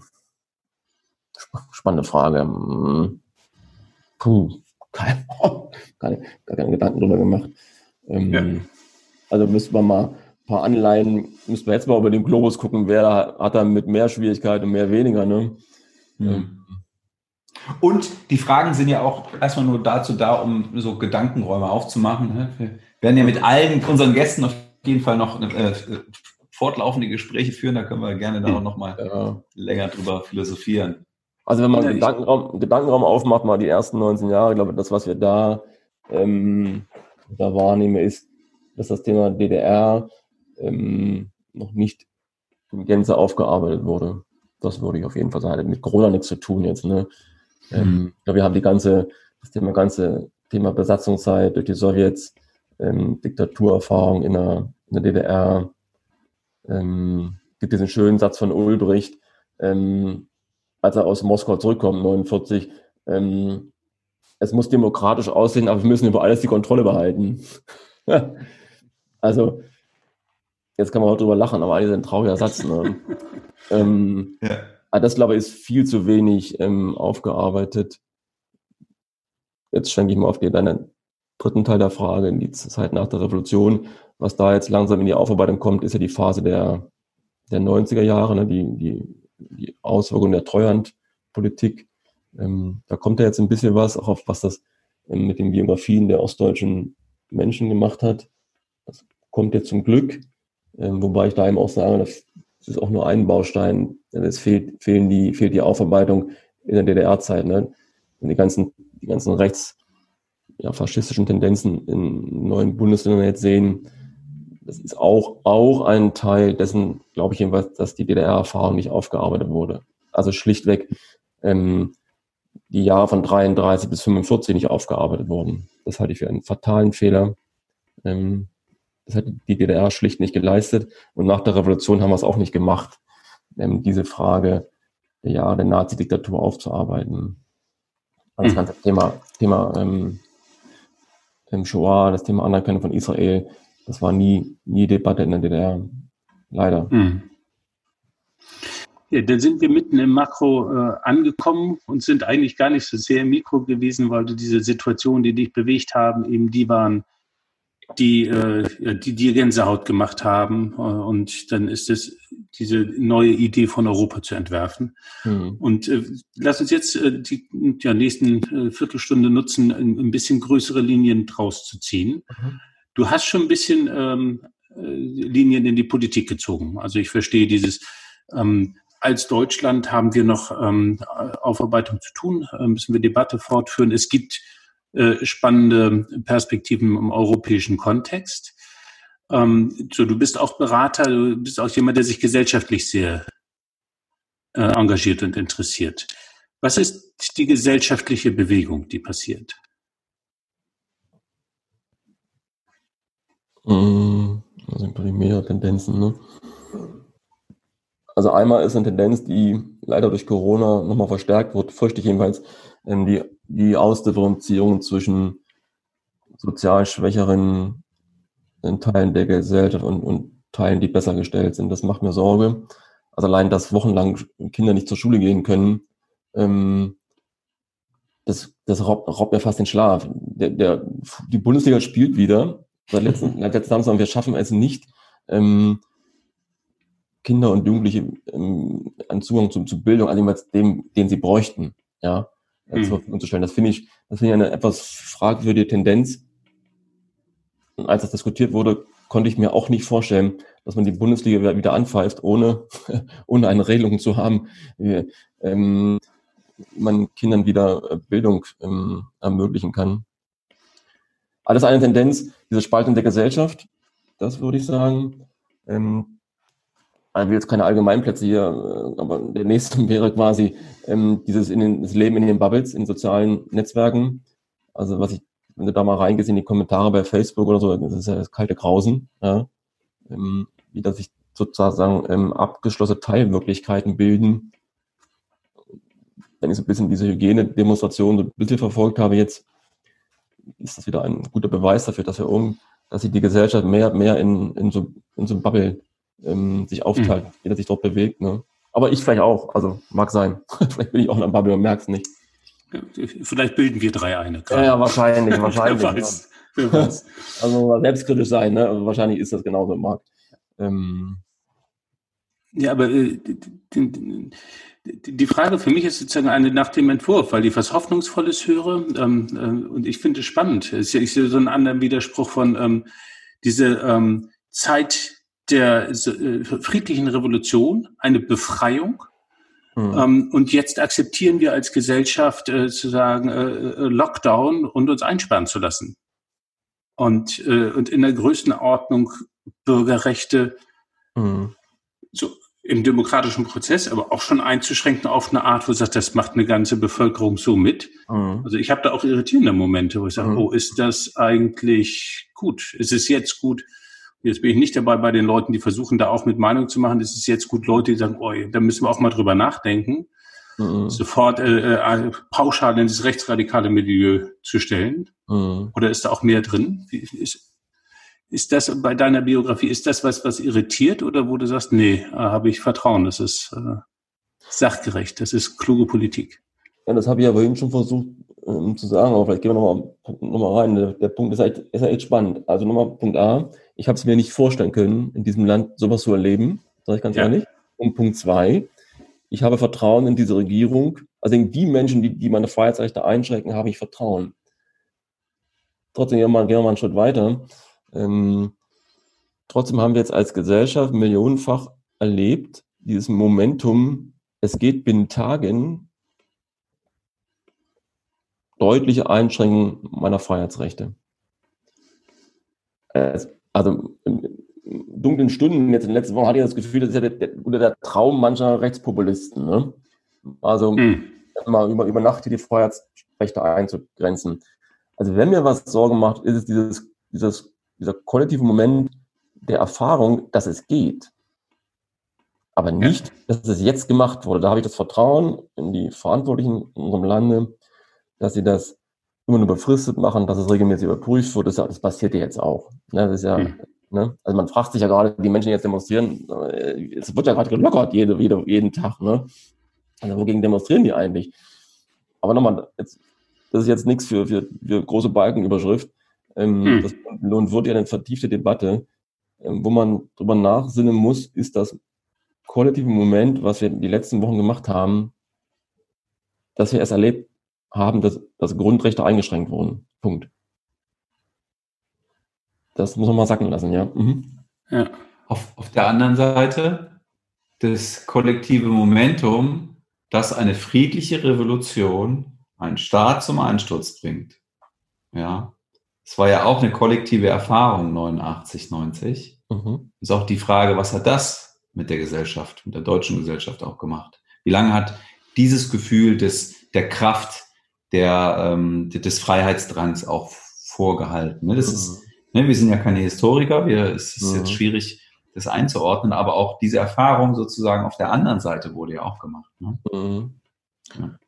spannende Frage. Hm. Puh, keine, keine, gar keine Gedanken drüber gemacht. Ähm, ja. Also müsste man mal ein paar Anleihen, müssten wir jetzt mal über den Globus gucken, wer hat da mit mehr Schwierigkeiten und mehr weniger. Ne? Mhm. Und die Fragen sind ja auch erstmal nur dazu da, um so Gedankenräume aufzumachen. Ne? Wir werden ja mit allen unseren Gästen auf jeden Fall noch äh, fortlaufende Gespräche führen. Da können wir gerne da auch noch mal ja. länger drüber philosophieren. Also wenn man einen Gedankenraum, Gedankenraum aufmacht, mal die ersten 19 Jahre, ich glaube, das, was wir da, ähm, da wahrnehmen, ist, dass das Thema DDR ähm, noch nicht in Gänze aufgearbeitet wurde. Das würde ich auf jeden Fall sagen. Hat mit Corona nichts zu tun jetzt. Ne? Ähm, mhm. wir haben die ganze, das Thema ganze Thema Besatzungszeit durch die Sowjets, ähm, Diktaturerfahrung in der, in der DDR. Ähm, gibt diesen schönen Satz von Ulbricht, ähm, als er aus Moskau zurückkommt, 49, ähm, es muss demokratisch aussehen, aber wir müssen über alles die Kontrolle behalten. also, jetzt kann man auch drüber lachen, aber eigentlich ist ein trauriger Satz. Ne? ähm, ja. Aber das, glaube ich, ist viel zu wenig ähm, aufgearbeitet. Jetzt schenke ich mal auf den deinen dritten Teil der Frage, in die Zeit nach der Revolution. Was da jetzt langsam in die Aufarbeitung kommt, ist ja die Phase der, der 90er Jahre, ne, die, die, die Auswirkungen der Treuhandpolitik. Ähm, da kommt ja jetzt ein bisschen was, auch auf was das ähm, mit den Biografien der ostdeutschen Menschen gemacht hat. Das kommt jetzt zum Glück, ähm, wobei ich da eben auch sage, das ist auch nur ein Baustein. Es fehlt, fehlen die, fehlt die Aufarbeitung in der DDR-Zeit. Ne? Und die ganzen, die ganzen rechts, ja, faschistischen Tendenzen in neuen Bundesländern jetzt sehen, das ist auch, auch ein Teil dessen, glaube ich jedenfalls, dass die DDR-Erfahrung nicht aufgearbeitet wurde. Also schlichtweg ähm, die Jahre von 33 bis 45 nicht aufgearbeitet wurden. Das halte ich für einen fatalen Fehler. Ähm, das hat die DDR schlicht nicht geleistet. Und nach der Revolution haben wir es auch nicht gemacht, ähm, diese Frage der Jahre der Nazi-Diktatur aufzuarbeiten. Also das hm. ganze Thema, Thema ähm, Shoah, das Thema Anerkennung von Israel, das war nie, nie Debatte in der DDR. Leider. Mhm. Ja, dann sind wir mitten im Makro äh, angekommen und sind eigentlich gar nicht so sehr im Mikro gewesen, weil du diese Situationen, die dich bewegt haben, eben die waren die, äh, die dir Gänsehaut gemacht haben. Äh, und dann ist es diese neue Idee von Europa zu entwerfen. Mhm. Und äh, lass uns jetzt äh, die ja, nächsten äh, Viertelstunde nutzen, ein, ein, bisschen größere Linien draus zu ziehen. Mhm. Du hast schon ein bisschen ähm, äh, Linien in die Politik gezogen. Also ich verstehe dieses, ähm, als Deutschland haben wir noch ähm, Aufarbeitung zu tun, äh, müssen wir Debatte fortführen. Es gibt äh, spannende Perspektiven im europäischen Kontext. Ähm, so, du bist auch Berater, du bist auch jemand, der sich gesellschaftlich sehr äh, engagiert und interessiert. Was ist die gesellschaftliche Bewegung, die passiert? Mm, also mehrere Tendenzen. Ne? Also einmal ist eine Tendenz, die leider durch Corona nochmal verstärkt wird, fürchte ich jedenfalls, ähm, die, die Ausdifferenzierung zwischen sozial schwächeren Teilen der Gesellschaft und, und Teilen, die besser gestellt sind. Das macht mir Sorge. Also allein, dass wochenlang Kinder nicht zur Schule gehen können, ähm, das, das raubt, raubt mir fast den Schlaf. Der, der, die Bundesliga spielt wieder. Seit letzten, seit letzten Samstag, wir schaffen es nicht, ähm, Kinder und Jugendliche ähm, einen Zugang zu, zu Bildung, also dem, den sie bräuchten, ja, äh, mhm. zur Verfügung zu stellen. Das finde ich, das finde ich eine etwas fragwürdige Tendenz. Und als das diskutiert wurde, konnte ich mir auch nicht vorstellen, dass man die Bundesliga wieder anpfeift, ohne, ohne eine Regelung zu haben, wie ähm, man Kindern wieder äh, Bildung ähm, ermöglichen kann. Alles eine Tendenz, diese Spaltung der Gesellschaft, das würde ich sagen. Ähm, ich will jetzt keine Allgemeinplätze hier, äh, aber der nächste wäre quasi ähm, dieses in den, das Leben in den Bubbles, in sozialen Netzwerken. Also was ich, wenn du da mal reingehst in die Kommentare bei Facebook oder so, das ist ja das kalte Grausen, ja, ähm, wie dass sich sozusagen ähm, abgeschlossene Teilwirklichkeiten bilden. Wenn ich so ein bisschen diese Hygienedemonstration so ein bisschen verfolgt habe jetzt, ist das wieder ein guter Beweis dafür, dass wir um, dass sich die Gesellschaft mehr, mehr in, in so, in so Bubble ähm, sich aufteilt, mhm. jeder sich dort bewegt. Ne? Aber ich vielleicht auch, also mag sein. vielleicht bin ich auch in einem Bubble und merk's nicht. Vielleicht bilden wir drei eine. Ja, ja, wahrscheinlich, wahrscheinlich. wer weiß, wer weiß. Also selbstkritisch sein, ne? Also wahrscheinlich ist das genauso im Markt. Ähm, ja, aber äh, die, die, Frage für mich ist sozusagen eine nach dem Entwurf, weil ich was Hoffnungsvolles höre ähm, äh, und ich finde es spannend. Es ist ja ich sehe so einen anderen Widerspruch von ähm, diese ähm, Zeit der äh, friedlichen Revolution, eine Befreiung. Mhm. Ähm, und jetzt akzeptieren wir als Gesellschaft äh, zu sagen äh, äh, Lockdown und uns einsperren zu lassen. Und, äh, und in der größten Ordnung Bürgerrechte mhm. so im demokratischen Prozess, aber auch schon einzuschränken auf eine Art, wo du sagst, das macht eine ganze Bevölkerung so mit. Mhm. Also ich habe da auch irritierende Momente, wo ich sage, mhm. oh, ist das eigentlich gut? Ist es jetzt gut? Jetzt bin ich nicht dabei bei den Leuten, die versuchen, da auch mit Meinung zu machen. Es ist jetzt gut, Leute, die sagen, oh, da müssen wir auch mal drüber nachdenken, mhm. sofort äh, äh, pauschal in das rechtsradikale Milieu zu stellen. Mhm. Oder ist da auch mehr drin? Ist, ist das bei deiner Biografie, ist das was, was irritiert oder wo du sagst, nee, äh, habe ich Vertrauen, das ist äh, sachgerecht, das ist kluge Politik? Ja, das habe ich ja vorhin schon versucht ähm, zu sagen, aber vielleicht gehen wir nochmal noch mal rein. Der, der Punkt ist echt, ist echt spannend. Also nochmal Punkt A, ich habe es mir nicht vorstellen können, in diesem Land sowas zu erleben, sage ich ganz ja. ehrlich. Und Punkt zwei, ich habe Vertrauen in diese Regierung. Also in die Menschen, die, die meine Freiheitsrechte einschränken, habe ich Vertrauen. Trotzdem gehen wir mal, gehen wir mal einen Schritt weiter. Ähm, trotzdem haben wir jetzt als Gesellschaft millionenfach erlebt, dieses Momentum, es geht binnen Tagen deutliche Einschränkungen meiner Freiheitsrechte. Also in dunklen Stunden jetzt in den letzten Wochen hatte ich das Gefühl, das ist ja der, der, der Traum mancher Rechtspopulisten. Ne? Also mhm. mal über, über Nacht die Freiheitsrechte einzugrenzen. Also wenn mir was Sorge macht, ist es dieses, dieses, dieser kollektive Moment der Erfahrung, dass es geht. Aber nicht, dass es jetzt gemacht wurde. Da habe ich das Vertrauen in die Verantwortlichen in unserem Lande, dass sie das immer nur befristet machen, dass es regelmäßig überprüft wird. Das, das passiert ja jetzt auch. Ne? Das ist ja, hm. ne? Also man fragt sich ja gerade, die Menschen, die jetzt demonstrieren, äh, es wird ja gerade gelockert jede, jede, jeden Tag. Ne? Also wogegen demonstrieren die eigentlich? Aber nochmal, jetzt, das ist jetzt nichts für, für, für große Balkenüberschrift. Ähm, hm. Das lohnt wird ja eine vertiefte Debatte. Ähm, wo man drüber nachsinnen muss, ist das kollektive Moment, was wir die letzten Wochen gemacht haben, dass wir es erlebt haben, dass, dass Grundrechte eingeschränkt wurden. Punkt. Das muss man mal sacken lassen, ja. Mhm. ja. Auf, auf der anderen Seite das kollektive Momentum, dass eine friedliche Revolution einen Staat zum Einsturz bringt. Ja, es war ja auch eine kollektive Erfahrung 89, 90. Mhm. Ist auch die Frage, was hat das mit der Gesellschaft, mit der deutschen Gesellschaft auch gemacht? Wie lange hat dieses Gefühl des, der Kraft, der, ähm, des Freiheitsdrangs auch vorgehalten? Ne? Das mhm. ist, ne, wir sind ja keine Historiker, wir, es ist mhm. jetzt schwierig, das einzuordnen, aber auch diese Erfahrung sozusagen auf der anderen Seite wurde ja auch gemacht. Ne? Mhm. Ja,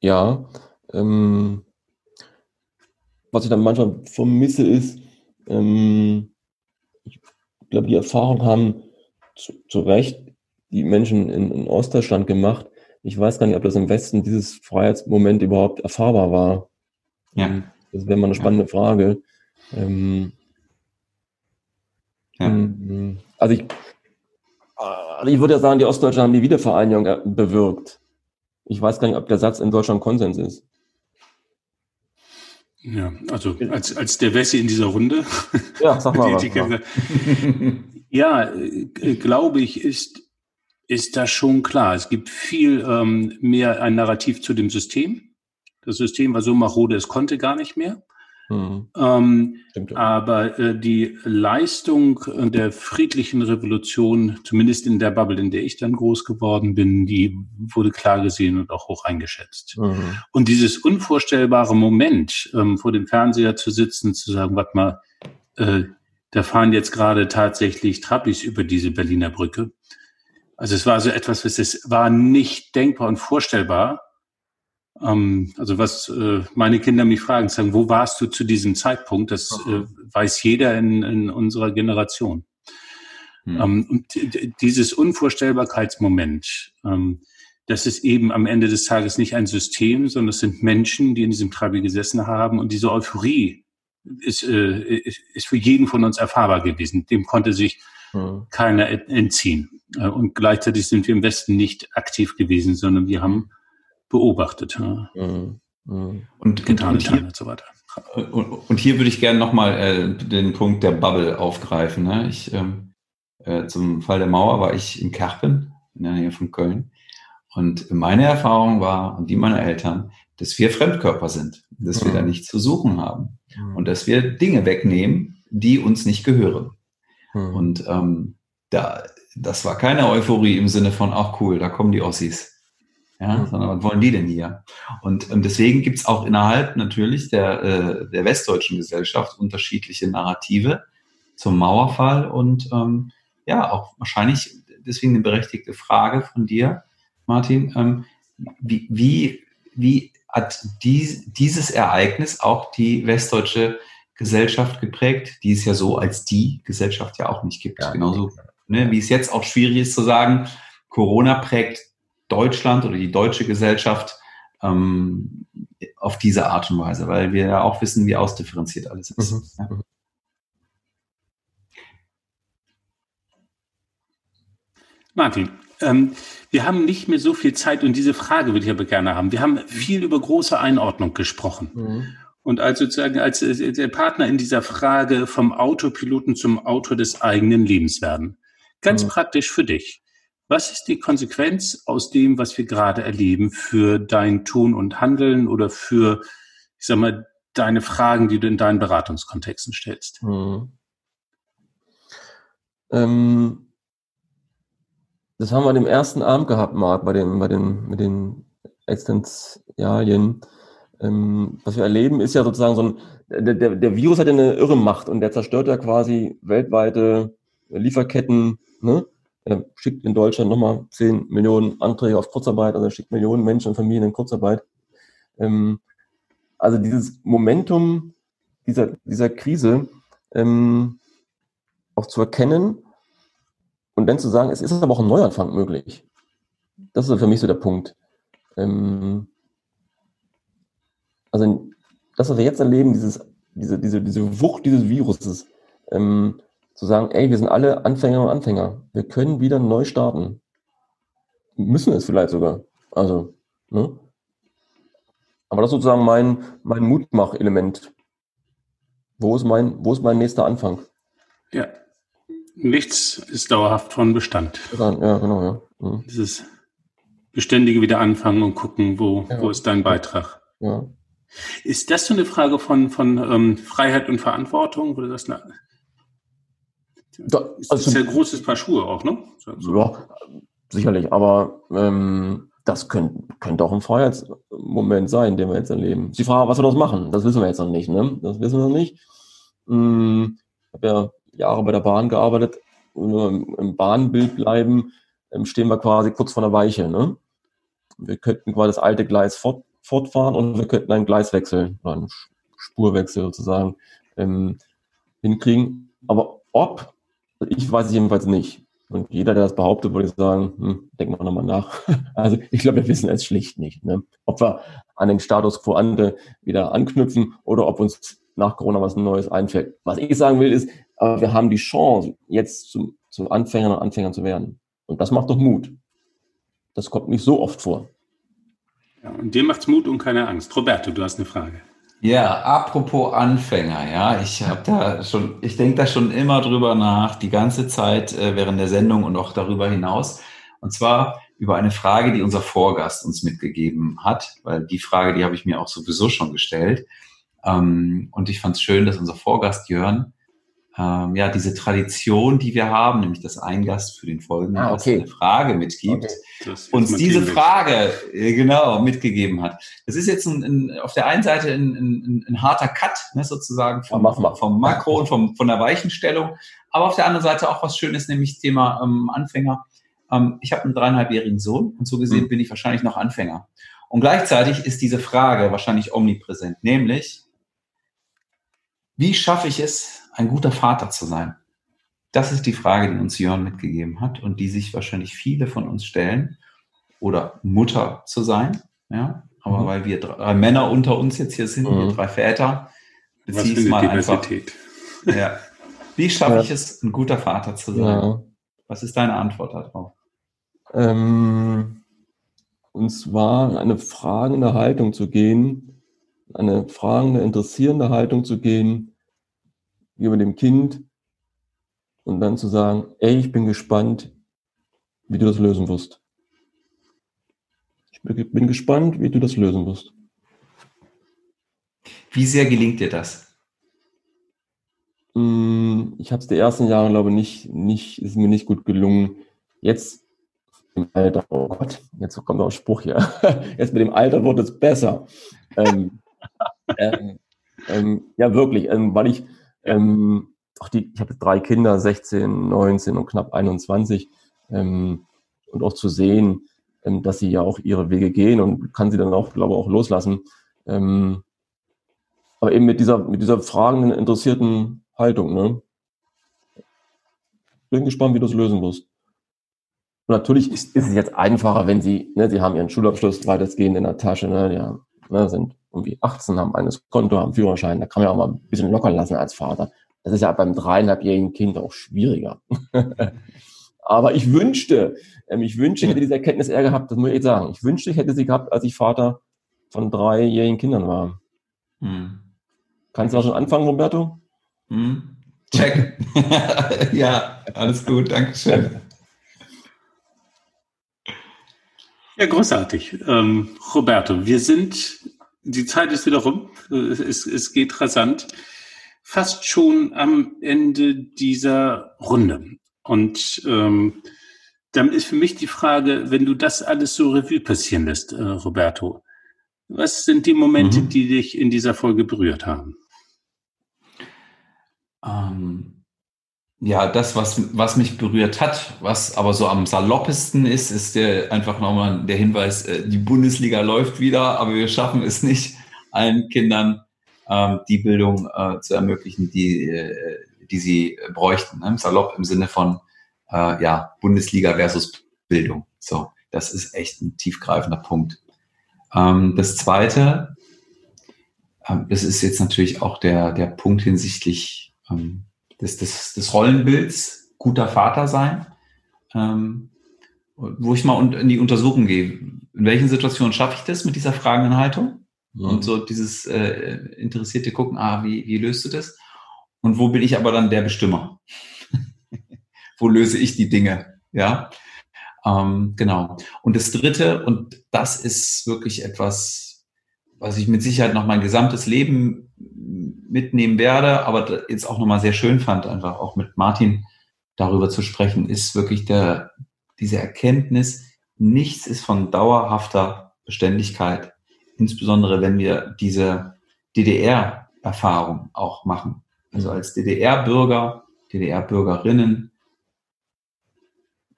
ja ähm, was ich dann manchmal vermisse, ist, ähm, ich glaube, die Erfahrung haben zu, zu Recht die Menschen in, in, Ostdeutschland gemacht. Ich weiß gar nicht, ob das im Westen dieses Freiheitsmoment überhaupt erfahrbar war. Ja. Das wäre mal eine spannende ja. Frage. Ähm, ja. Ähm, also ich, also ich würde ja sagen, die Ostdeutschen haben die Wiedervereinigung äh, bewirkt. Ich weiß gar nicht, ob der Satz in Deutschland Konsens ist. Ja, also als, als der Wessi in dieser Runde. Ja, sag mal. die, was, ja, äh, glaube ich, ist, ist das schon klar. Es gibt viel ähm, mehr ein Narrativ zu dem System. Das System war so marode, es konnte gar nicht mehr. Mhm. Ähm, aber äh, die Leistung der friedlichen Revolution, zumindest in der Bubble, in der ich dann groß geworden bin, die wurde klar gesehen und auch hoch eingeschätzt. Mhm. Und dieses unvorstellbare Moment, ähm, vor dem Fernseher zu sitzen, zu sagen, warte mal, äh, da fahren jetzt gerade tatsächlich Trabis über diese Berliner Brücke. Also es war so etwas, was es war nicht denkbar und vorstellbar. Ähm, also was äh, meine Kinder mich fragen, sagen, wo warst du zu diesem Zeitpunkt? Das äh, weiß jeder in, in unserer Generation. Hm. Ähm, und dieses Unvorstellbarkeitsmoment, ähm, das ist eben am Ende des Tages nicht ein System, sondern es sind Menschen, die in diesem Trabi gesessen haben und diese Euphorie ist, äh, ist für jeden von uns erfahrbar gewesen. Dem konnte sich hm. keiner entziehen. Äh, und gleichzeitig sind wir im Westen nicht aktiv gewesen, sondern wir haben beobachtet. Ja. Mhm. Mhm. Und, getan, und, hier, und so weiter. Und, und hier würde ich gerne nochmal äh, den Punkt der Bubble aufgreifen. Ne? Ich, ähm, äh, zum Fall der Mauer war ich in Kerpen, in der Nähe von Köln. Und meine Erfahrung war, und die meiner Eltern, dass wir Fremdkörper sind, dass mhm. wir da nichts zu suchen haben mhm. und dass wir Dinge wegnehmen, die uns nicht gehören. Mhm. Und ähm, da, das war keine Euphorie im Sinne von, ach cool, da kommen die Ossis ja, mhm. sondern was wollen die denn hier? Und, und deswegen gibt es auch innerhalb natürlich der, äh, der westdeutschen Gesellschaft unterschiedliche Narrative zum Mauerfall und ähm, ja, auch wahrscheinlich deswegen eine berechtigte Frage von dir, Martin. Ähm, wie, wie, wie hat dies, dieses Ereignis auch die westdeutsche Gesellschaft geprägt, die es ja so als die Gesellschaft ja auch nicht gibt. Ja, Genauso, ne, wie es jetzt auch schwierig ist zu sagen, Corona prägt Deutschland oder die deutsche Gesellschaft ähm, auf diese Art und Weise, weil wir ja auch wissen, wie ausdifferenziert alles ist. Mhm. Ja. Mhm. Martin, ähm, wir haben nicht mehr so viel Zeit und diese Frage würde ich aber gerne haben. Wir haben viel über große Einordnung gesprochen. Mhm. Und als sozusagen als äh, der Partner in dieser Frage vom Autopiloten zum Autor des eigenen Lebens werden. Ganz mhm. praktisch für dich. Was ist die Konsequenz aus dem, was wir gerade erleben, für dein Tun und Handeln oder für, ich sag mal, deine Fragen, die du in deinen Beratungskontexten stellst? Hm. Ähm, das haben wir an dem ersten Abend gehabt, Marc, bei den, bei den, mit den Existenzialien. Ähm, was wir erleben, ist ja sozusagen so ein, der, der, der Virus hat ja eine irre Macht und der zerstört ja quasi weltweite Lieferketten, ne? Er schickt in Deutschland nochmal 10 Millionen Anträge auf Kurzarbeit, also er schickt Millionen Menschen und Familien in Kurzarbeit. Ähm, also dieses Momentum dieser, dieser Krise ähm, auch zu erkennen und dann zu sagen, es ist aber auch ein Neuanfang möglich. Das ist für mich so der Punkt. Ähm, also das, was wir jetzt erleben, dieses diese, diese, diese Wucht dieses Viruses, ähm, zu sagen, ey, wir sind alle Anfänger und Anfänger. Wir können wieder neu starten. Müssen es vielleicht sogar. Also, ne? Aber das ist sozusagen mein, mein Mutmachelement. Wo ist mein, wo ist mein nächster Anfang? Ja. Nichts ist dauerhaft von Bestand. Ja, genau, ja. Mhm. Dieses beständige wieder anfangen und gucken, wo, ja. wo ist dein Beitrag. Ja. Ist das so eine Frage von, von ähm, Freiheit und Verantwortung? Oder das eine, da, also, das ist ja ein großes Paar Schuhe auch, ne? So. Ja, sicherlich, aber ähm, das könnte, könnte auch ein Freiheitsmoment sein, den wir jetzt erleben. Die Frage, was wir daraus machen, das wissen wir jetzt noch nicht, ne? Das wissen wir noch nicht. Hm, ich habe ja Jahre bei der Bahn gearbeitet, nur im, im Bahnbild bleiben, ähm, stehen wir quasi kurz vor der Weiche, ne? Wir könnten quasi das alte Gleis fort, fortfahren und wir könnten einen Gleiswechsel, einen Spurwechsel sozusagen ähm, hinkriegen. Aber ob, ich weiß es jedenfalls nicht. Und jeder, der das behauptet, würde sagen, hm, denken wir nochmal nach. Also ich glaube, wir wissen es schlicht nicht. Ne? Ob wir an den Status quo ante wieder anknüpfen oder ob uns nach Corona was Neues einfällt. Was ich sagen will, ist, aber wir haben die Chance, jetzt zu, zu Anfängern und Anfängern zu werden. Und das macht doch Mut. Das kommt nicht so oft vor. Ja, und dir macht's Mut und keine Angst. Roberto, du hast eine Frage. Ja, apropos Anfänger, ja, ich habe da schon, ich denke da schon immer drüber nach, die ganze Zeit äh, während der Sendung und auch darüber hinaus. Und zwar über eine Frage, die unser Vorgast uns mitgegeben hat, weil die Frage, die habe ich mir auch sowieso schon gestellt. Ähm, und ich fand es schön, dass unser Vorgast Jörn ähm, ja diese Tradition, die wir haben, nämlich dass ein Gast für den folgenden ah, okay. eine Frage mitgibt, okay. uns diese Frage äh, genau mitgegeben hat. Das ist jetzt ein, ein, auf der einen Seite ein, ein, ein harter Cut, ne, sozusagen vom, ja, vom Makro und vom, von der Weichenstellung, aber auf der anderen Seite auch was Schönes, nämlich Thema ähm, Anfänger. Ähm, ich habe einen dreieinhalbjährigen Sohn und so gesehen mhm. bin ich wahrscheinlich noch Anfänger. Und gleichzeitig ist diese Frage wahrscheinlich omnipräsent, nämlich wie schaffe ich es, ein guter Vater zu sein? Das ist die Frage, die uns Jörn mitgegeben hat und die sich wahrscheinlich viele von uns stellen. Oder Mutter zu sein, ja. Aber mhm. weil wir drei Männer unter uns jetzt hier sind, mhm. wir drei Väter, beziehe ich mal einfach. Ja. Wie schaffe ja. ich es, ein guter Vater zu sein? Ja. Was ist deine Antwort darauf? Ähm, und zwar eine fragende Haltung zu gehen, eine fragende, interessierende Haltung zu gehen gegenüber dem Kind und dann zu sagen, ey, ich bin gespannt, wie du das lösen wirst. Ich bin gespannt, wie du das lösen wirst. Wie sehr gelingt dir das? Mm, ich habe es die ersten Jahre, glaube ich, nicht, nicht, ist mir nicht gut gelungen. Jetzt im Alter, oh Gott, jetzt kommt ein Spruch hier. Jetzt mit dem Alter wird es besser. ähm, ähm, ähm, ja, wirklich, ähm, weil ich, ähm, auch die, ich habe drei Kinder, 16, 19 und knapp 21, ähm, und auch zu sehen, ähm, dass sie ja auch ihre Wege gehen und kann sie dann auch, glaube ich, auch loslassen. Ähm, aber eben mit dieser, mit dieser fragenden, interessierten Haltung, ne? Bin gespannt, wie du es lösen wirst. Und natürlich ist, ist es jetzt einfacher, wenn sie, ne, sie haben ihren Schulabschluss weitestgehend in der Tasche, ne, ja, ne, sind irgendwie 18, haben eines Konto, haben Führerschein, da kann man ja auch mal ein bisschen locker lassen als Vater. Das ist ja beim dreieinhalbjährigen Kind auch schwieriger. Aber ich wünschte, ähm, ich wünschte, ich hätte diese Erkenntnis eher gehabt, das muss ich jetzt sagen. Ich wünschte, ich hätte sie gehabt, als ich Vater von dreijährigen Kindern war. Hm. Kannst du da schon anfangen, Roberto? Hm. Check. ja, alles gut, danke schön. Ja, großartig. Ähm, Roberto, wir sind, die Zeit ist wieder rum, es, es geht rasant, fast schon am Ende dieser Runde. Und ähm, dann ist für mich die Frage, wenn du das alles so Revue passieren lässt, äh, Roberto, was sind die Momente, mhm. die dich in dieser Folge berührt haben? Ähm, ja, das, was, was mich berührt hat, was aber so am saloppesten ist, ist der, einfach nochmal der Hinweis, äh, die Bundesliga läuft wieder, aber wir schaffen es nicht, allen Kindern ähm, die Bildung äh, zu ermöglichen, die, äh, die sie bräuchten. Ne? Salopp im Sinne von äh, ja, Bundesliga versus Bildung. So, das ist echt ein tiefgreifender Punkt. Ähm, das Zweite, ähm, das ist jetzt natürlich auch der, der Punkt hinsichtlich ähm, des, des, des Rollenbilds, guter Vater sein, ähm, wo ich mal in die Untersuchung gehe. In welchen Situationen schaffe ich das mit dieser fragenden Haltung? Mhm. Und so dieses äh, interessierte Gucken, ah, wie, wie löst du das? Und wo bin ich aber dann der Bestimmer? wo löse ich die Dinge? Ja, ähm, genau. Und das Dritte, und das ist wirklich etwas, was ich mit Sicherheit noch mein gesamtes Leben mitnehmen werde, aber jetzt auch nochmal sehr schön fand, einfach auch mit Martin darüber zu sprechen, ist wirklich der, diese Erkenntnis, nichts ist von dauerhafter Beständigkeit, insbesondere wenn wir diese DDR-Erfahrung auch machen. Also als DDR-Bürger, DDR-Bürgerinnen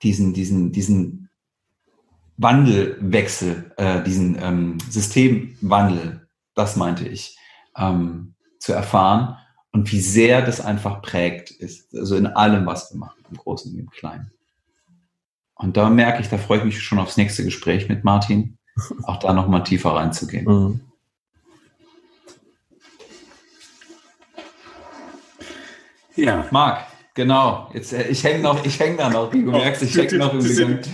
diesen, diesen, diesen Wandelwechsel, äh, diesen ähm, Systemwandel, das meinte ich, ähm, zu erfahren und wie sehr das einfach prägt ist, also in allem, was wir machen, im Großen und im Kleinen. Und da merke ich, da freue ich mich schon aufs nächste Gespräch mit Martin, auch da nochmal tiefer reinzugehen. Mhm. Ja. Marc, Genau, jetzt äh, ich hänge noch, ich hänge da noch, wie du oh, merkst, ich hänge noch im Gesamt.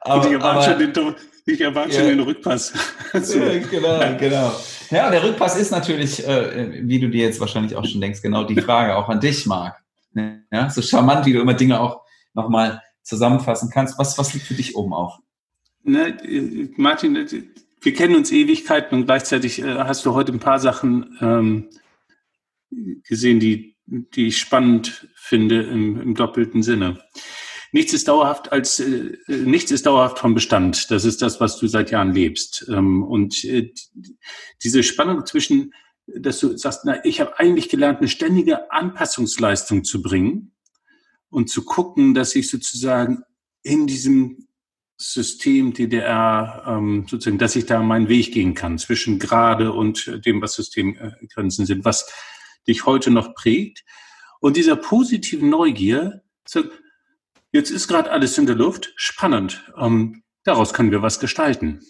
Aber, ich erwarte schon den, ich erwarte ja, schon den Rückpass. genau, genau. Ja, der Rückpass ist natürlich, äh, wie du dir jetzt wahrscheinlich auch schon denkst, genau die Frage auch an dich, Marc. Ja, so charmant, wie du immer Dinge auch nochmal zusammenfassen kannst. Was, was liegt für dich oben auf? Ne, Martin, wir kennen uns Ewigkeiten und gleichzeitig äh, hast du heute ein paar Sachen ähm, gesehen, die die ich spannend finde im, im doppelten Sinne. Nichts ist dauerhaft als äh, nichts ist dauerhaft vom Bestand. Das ist das, was du seit Jahren lebst. Ähm, und äh, diese Spannung zwischen, dass du sagst, na, ich habe eigentlich gelernt, eine ständige Anpassungsleistung zu bringen und zu gucken, dass ich sozusagen in diesem System DDR ähm, sozusagen, dass ich da meinen Weg gehen kann zwischen gerade und dem, was Systemgrenzen sind, was dich heute noch prägt. Und dieser positiven Neugier, jetzt ist gerade alles in der Luft, spannend. Ähm, daraus können wir was gestalten.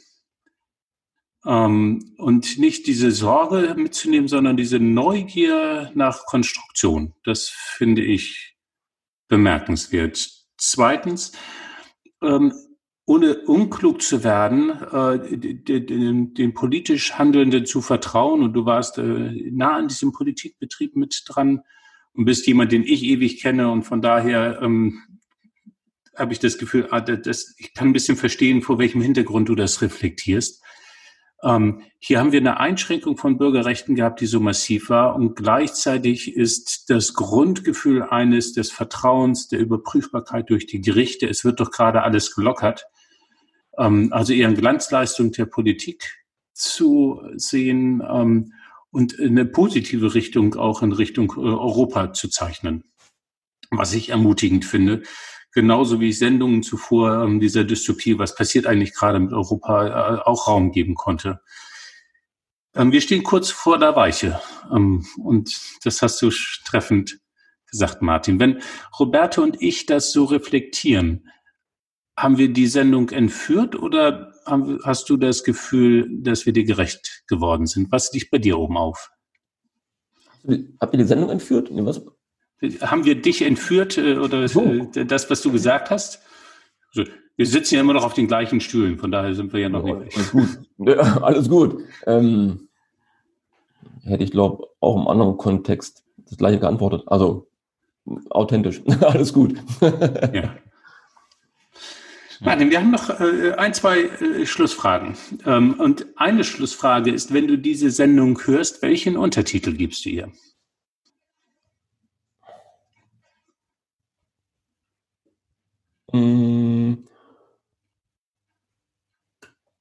Ähm, und nicht diese Sorge mitzunehmen, sondern diese Neugier nach Konstruktion. Das finde ich bemerkenswert. Zweitens, ähm, ohne unklug zu werden, äh, den, politisch Handelnden zu vertrauen. Und du warst äh, nah an diesem Politikbetrieb mit dran und bist jemand, den ich ewig kenne. Und von daher ähm, habe ich das Gefühl, ah, das, ich kann ein bisschen verstehen, vor welchem Hintergrund du das reflektierst. Ähm, hier haben wir eine Einschränkung von Bürgerrechten gehabt, die so massiv war. Und gleichzeitig ist das Grundgefühl eines des Vertrauens, der Überprüfbarkeit durch die Gerichte, es wird doch gerade alles gelockert, ähm, also eher eine Glanzleistung der Politik zu sehen ähm, und eine positive Richtung auch in Richtung äh, Europa zu zeichnen, was ich ermutigend finde. Genauso wie ich Sendungen zuvor ähm, dieser Dystopie, was passiert eigentlich gerade mit Europa, äh, auch Raum geben konnte. Ähm, wir stehen kurz vor der Weiche ähm, und das hast du treffend gesagt, Martin. Wenn Roberto und ich das so reflektieren, haben wir die Sendung entführt oder hast du das Gefühl, dass wir dir gerecht geworden sind? Was liegt bei dir oben auf? Habt ihr die Sendung entführt? Haben wir dich entführt äh, oder oh. das, was du gesagt hast? Also, wir sitzen ja immer noch auf den gleichen Stühlen, von daher sind wir ja noch ja, nicht. Alles gut. Ja, alles gut. Ähm, hätte ich, glaube auch im anderen Kontext das gleiche geantwortet. Also authentisch. alles gut. ja. Martin, wir haben noch äh, ein, zwei äh, Schlussfragen. Ähm, und eine Schlussfrage ist, wenn du diese Sendung hörst, welchen Untertitel gibst du ihr?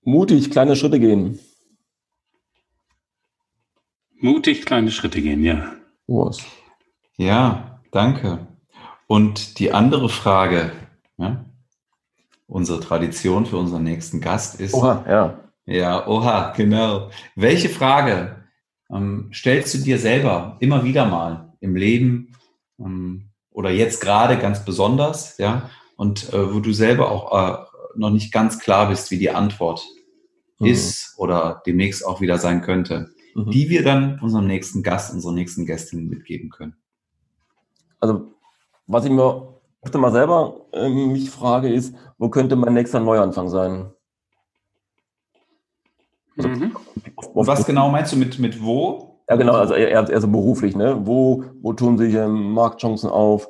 Mutig kleine Schritte gehen. Mutig kleine Schritte gehen, ja. Was? Ja, danke. Und die andere Frage, ja, unsere Tradition für unseren nächsten Gast ist. Oha, ja. Ja, oha, genau. Welche Frage ähm, stellst du dir selber immer wieder mal im Leben ähm, oder jetzt gerade ganz besonders, ja, und äh, wo du selber auch äh, noch nicht ganz klar bist, wie die Antwort mhm. ist oder demnächst auch wieder sein könnte. mhm. die wir dann unserem nächsten Gast, unserer nächsten Gästin mitgeben können? Also, was ich mir öfter mal selber äh, mich frage, ist, wo könnte mein nächster Neuanfang sein? Also, mhm. was genau meinst du mit, mit wo? Ja, genau, also eher, eher so beruflich, ne? Wo, wo tun sich ähm, Marktchancen auf?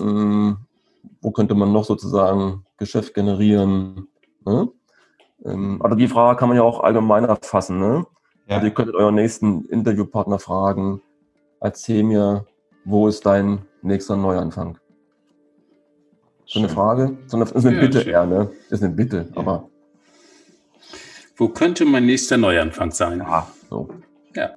Ähm, wo könnte man noch sozusagen Geschäft generieren? Ne? Ähm, aber die Frage kann man ja auch allgemeiner fassen. Ne? Ja. Also ihr könntet euren nächsten Interviewpartner fragen, erzähl mir, wo ist dein nächster Neuanfang? So eine Frage? So eine, ist eine ja, Bitte schön. eher, ne? Ist eine Bitte, ja. aber. Wo könnte mein nächster Neuanfang sein? Ja, so. Ja.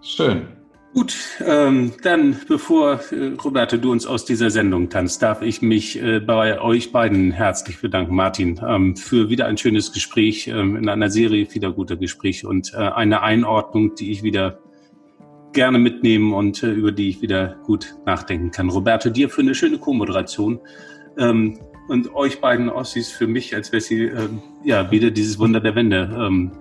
Schön. Gut, ähm, dann bevor äh, Roberto du uns aus dieser Sendung tanzt, darf ich mich äh, bei euch beiden herzlich bedanken, Martin, ähm, für wieder ein schönes Gespräch ähm, in einer Serie vieler guter Gespräche und äh, eine Einordnung, die ich wieder gerne mitnehmen und äh, über die ich wieder gut nachdenken kann. Roberto, dir für eine schöne Co-Moderation ähm, und euch beiden Ossis für mich, als wäre sie äh, ja wieder dieses Wunder der Wende. Ähm,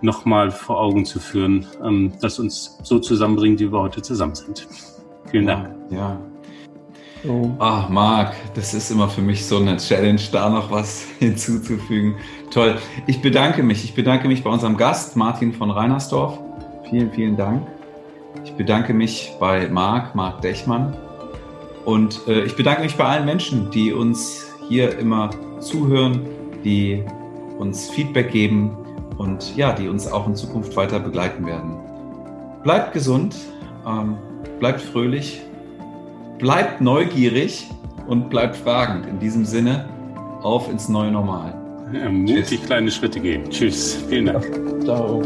nochmal vor Augen zu führen, ähm, das uns so zusammenbringt, wie wir heute zusammen sind. Vielen Dank. Ja. Oh. Ach, Marc, das ist immer für mich so eine Challenge, da noch was hinzuzufügen. Toll. Ich bedanke mich. Ich bedanke mich bei unserem Gast, Martin von Reinersdorf. Vielen, vielen Dank. Ich bedanke mich bei Marc, Marc Dechmann. Und äh, ich bedanke mich bei allen Menschen, die uns hier immer zuhören, die uns Feedback geben, und ja, die uns auch in Zukunft weiter begleiten werden. Bleibt gesund, ähm, bleibt fröhlich, bleibt neugierig und bleibt fragend. In diesem Sinne, auf ins neue Normal. Ja, mutig Tschüss. kleine Schritte gehen. Tschüss. Vielen Dank. Ciao.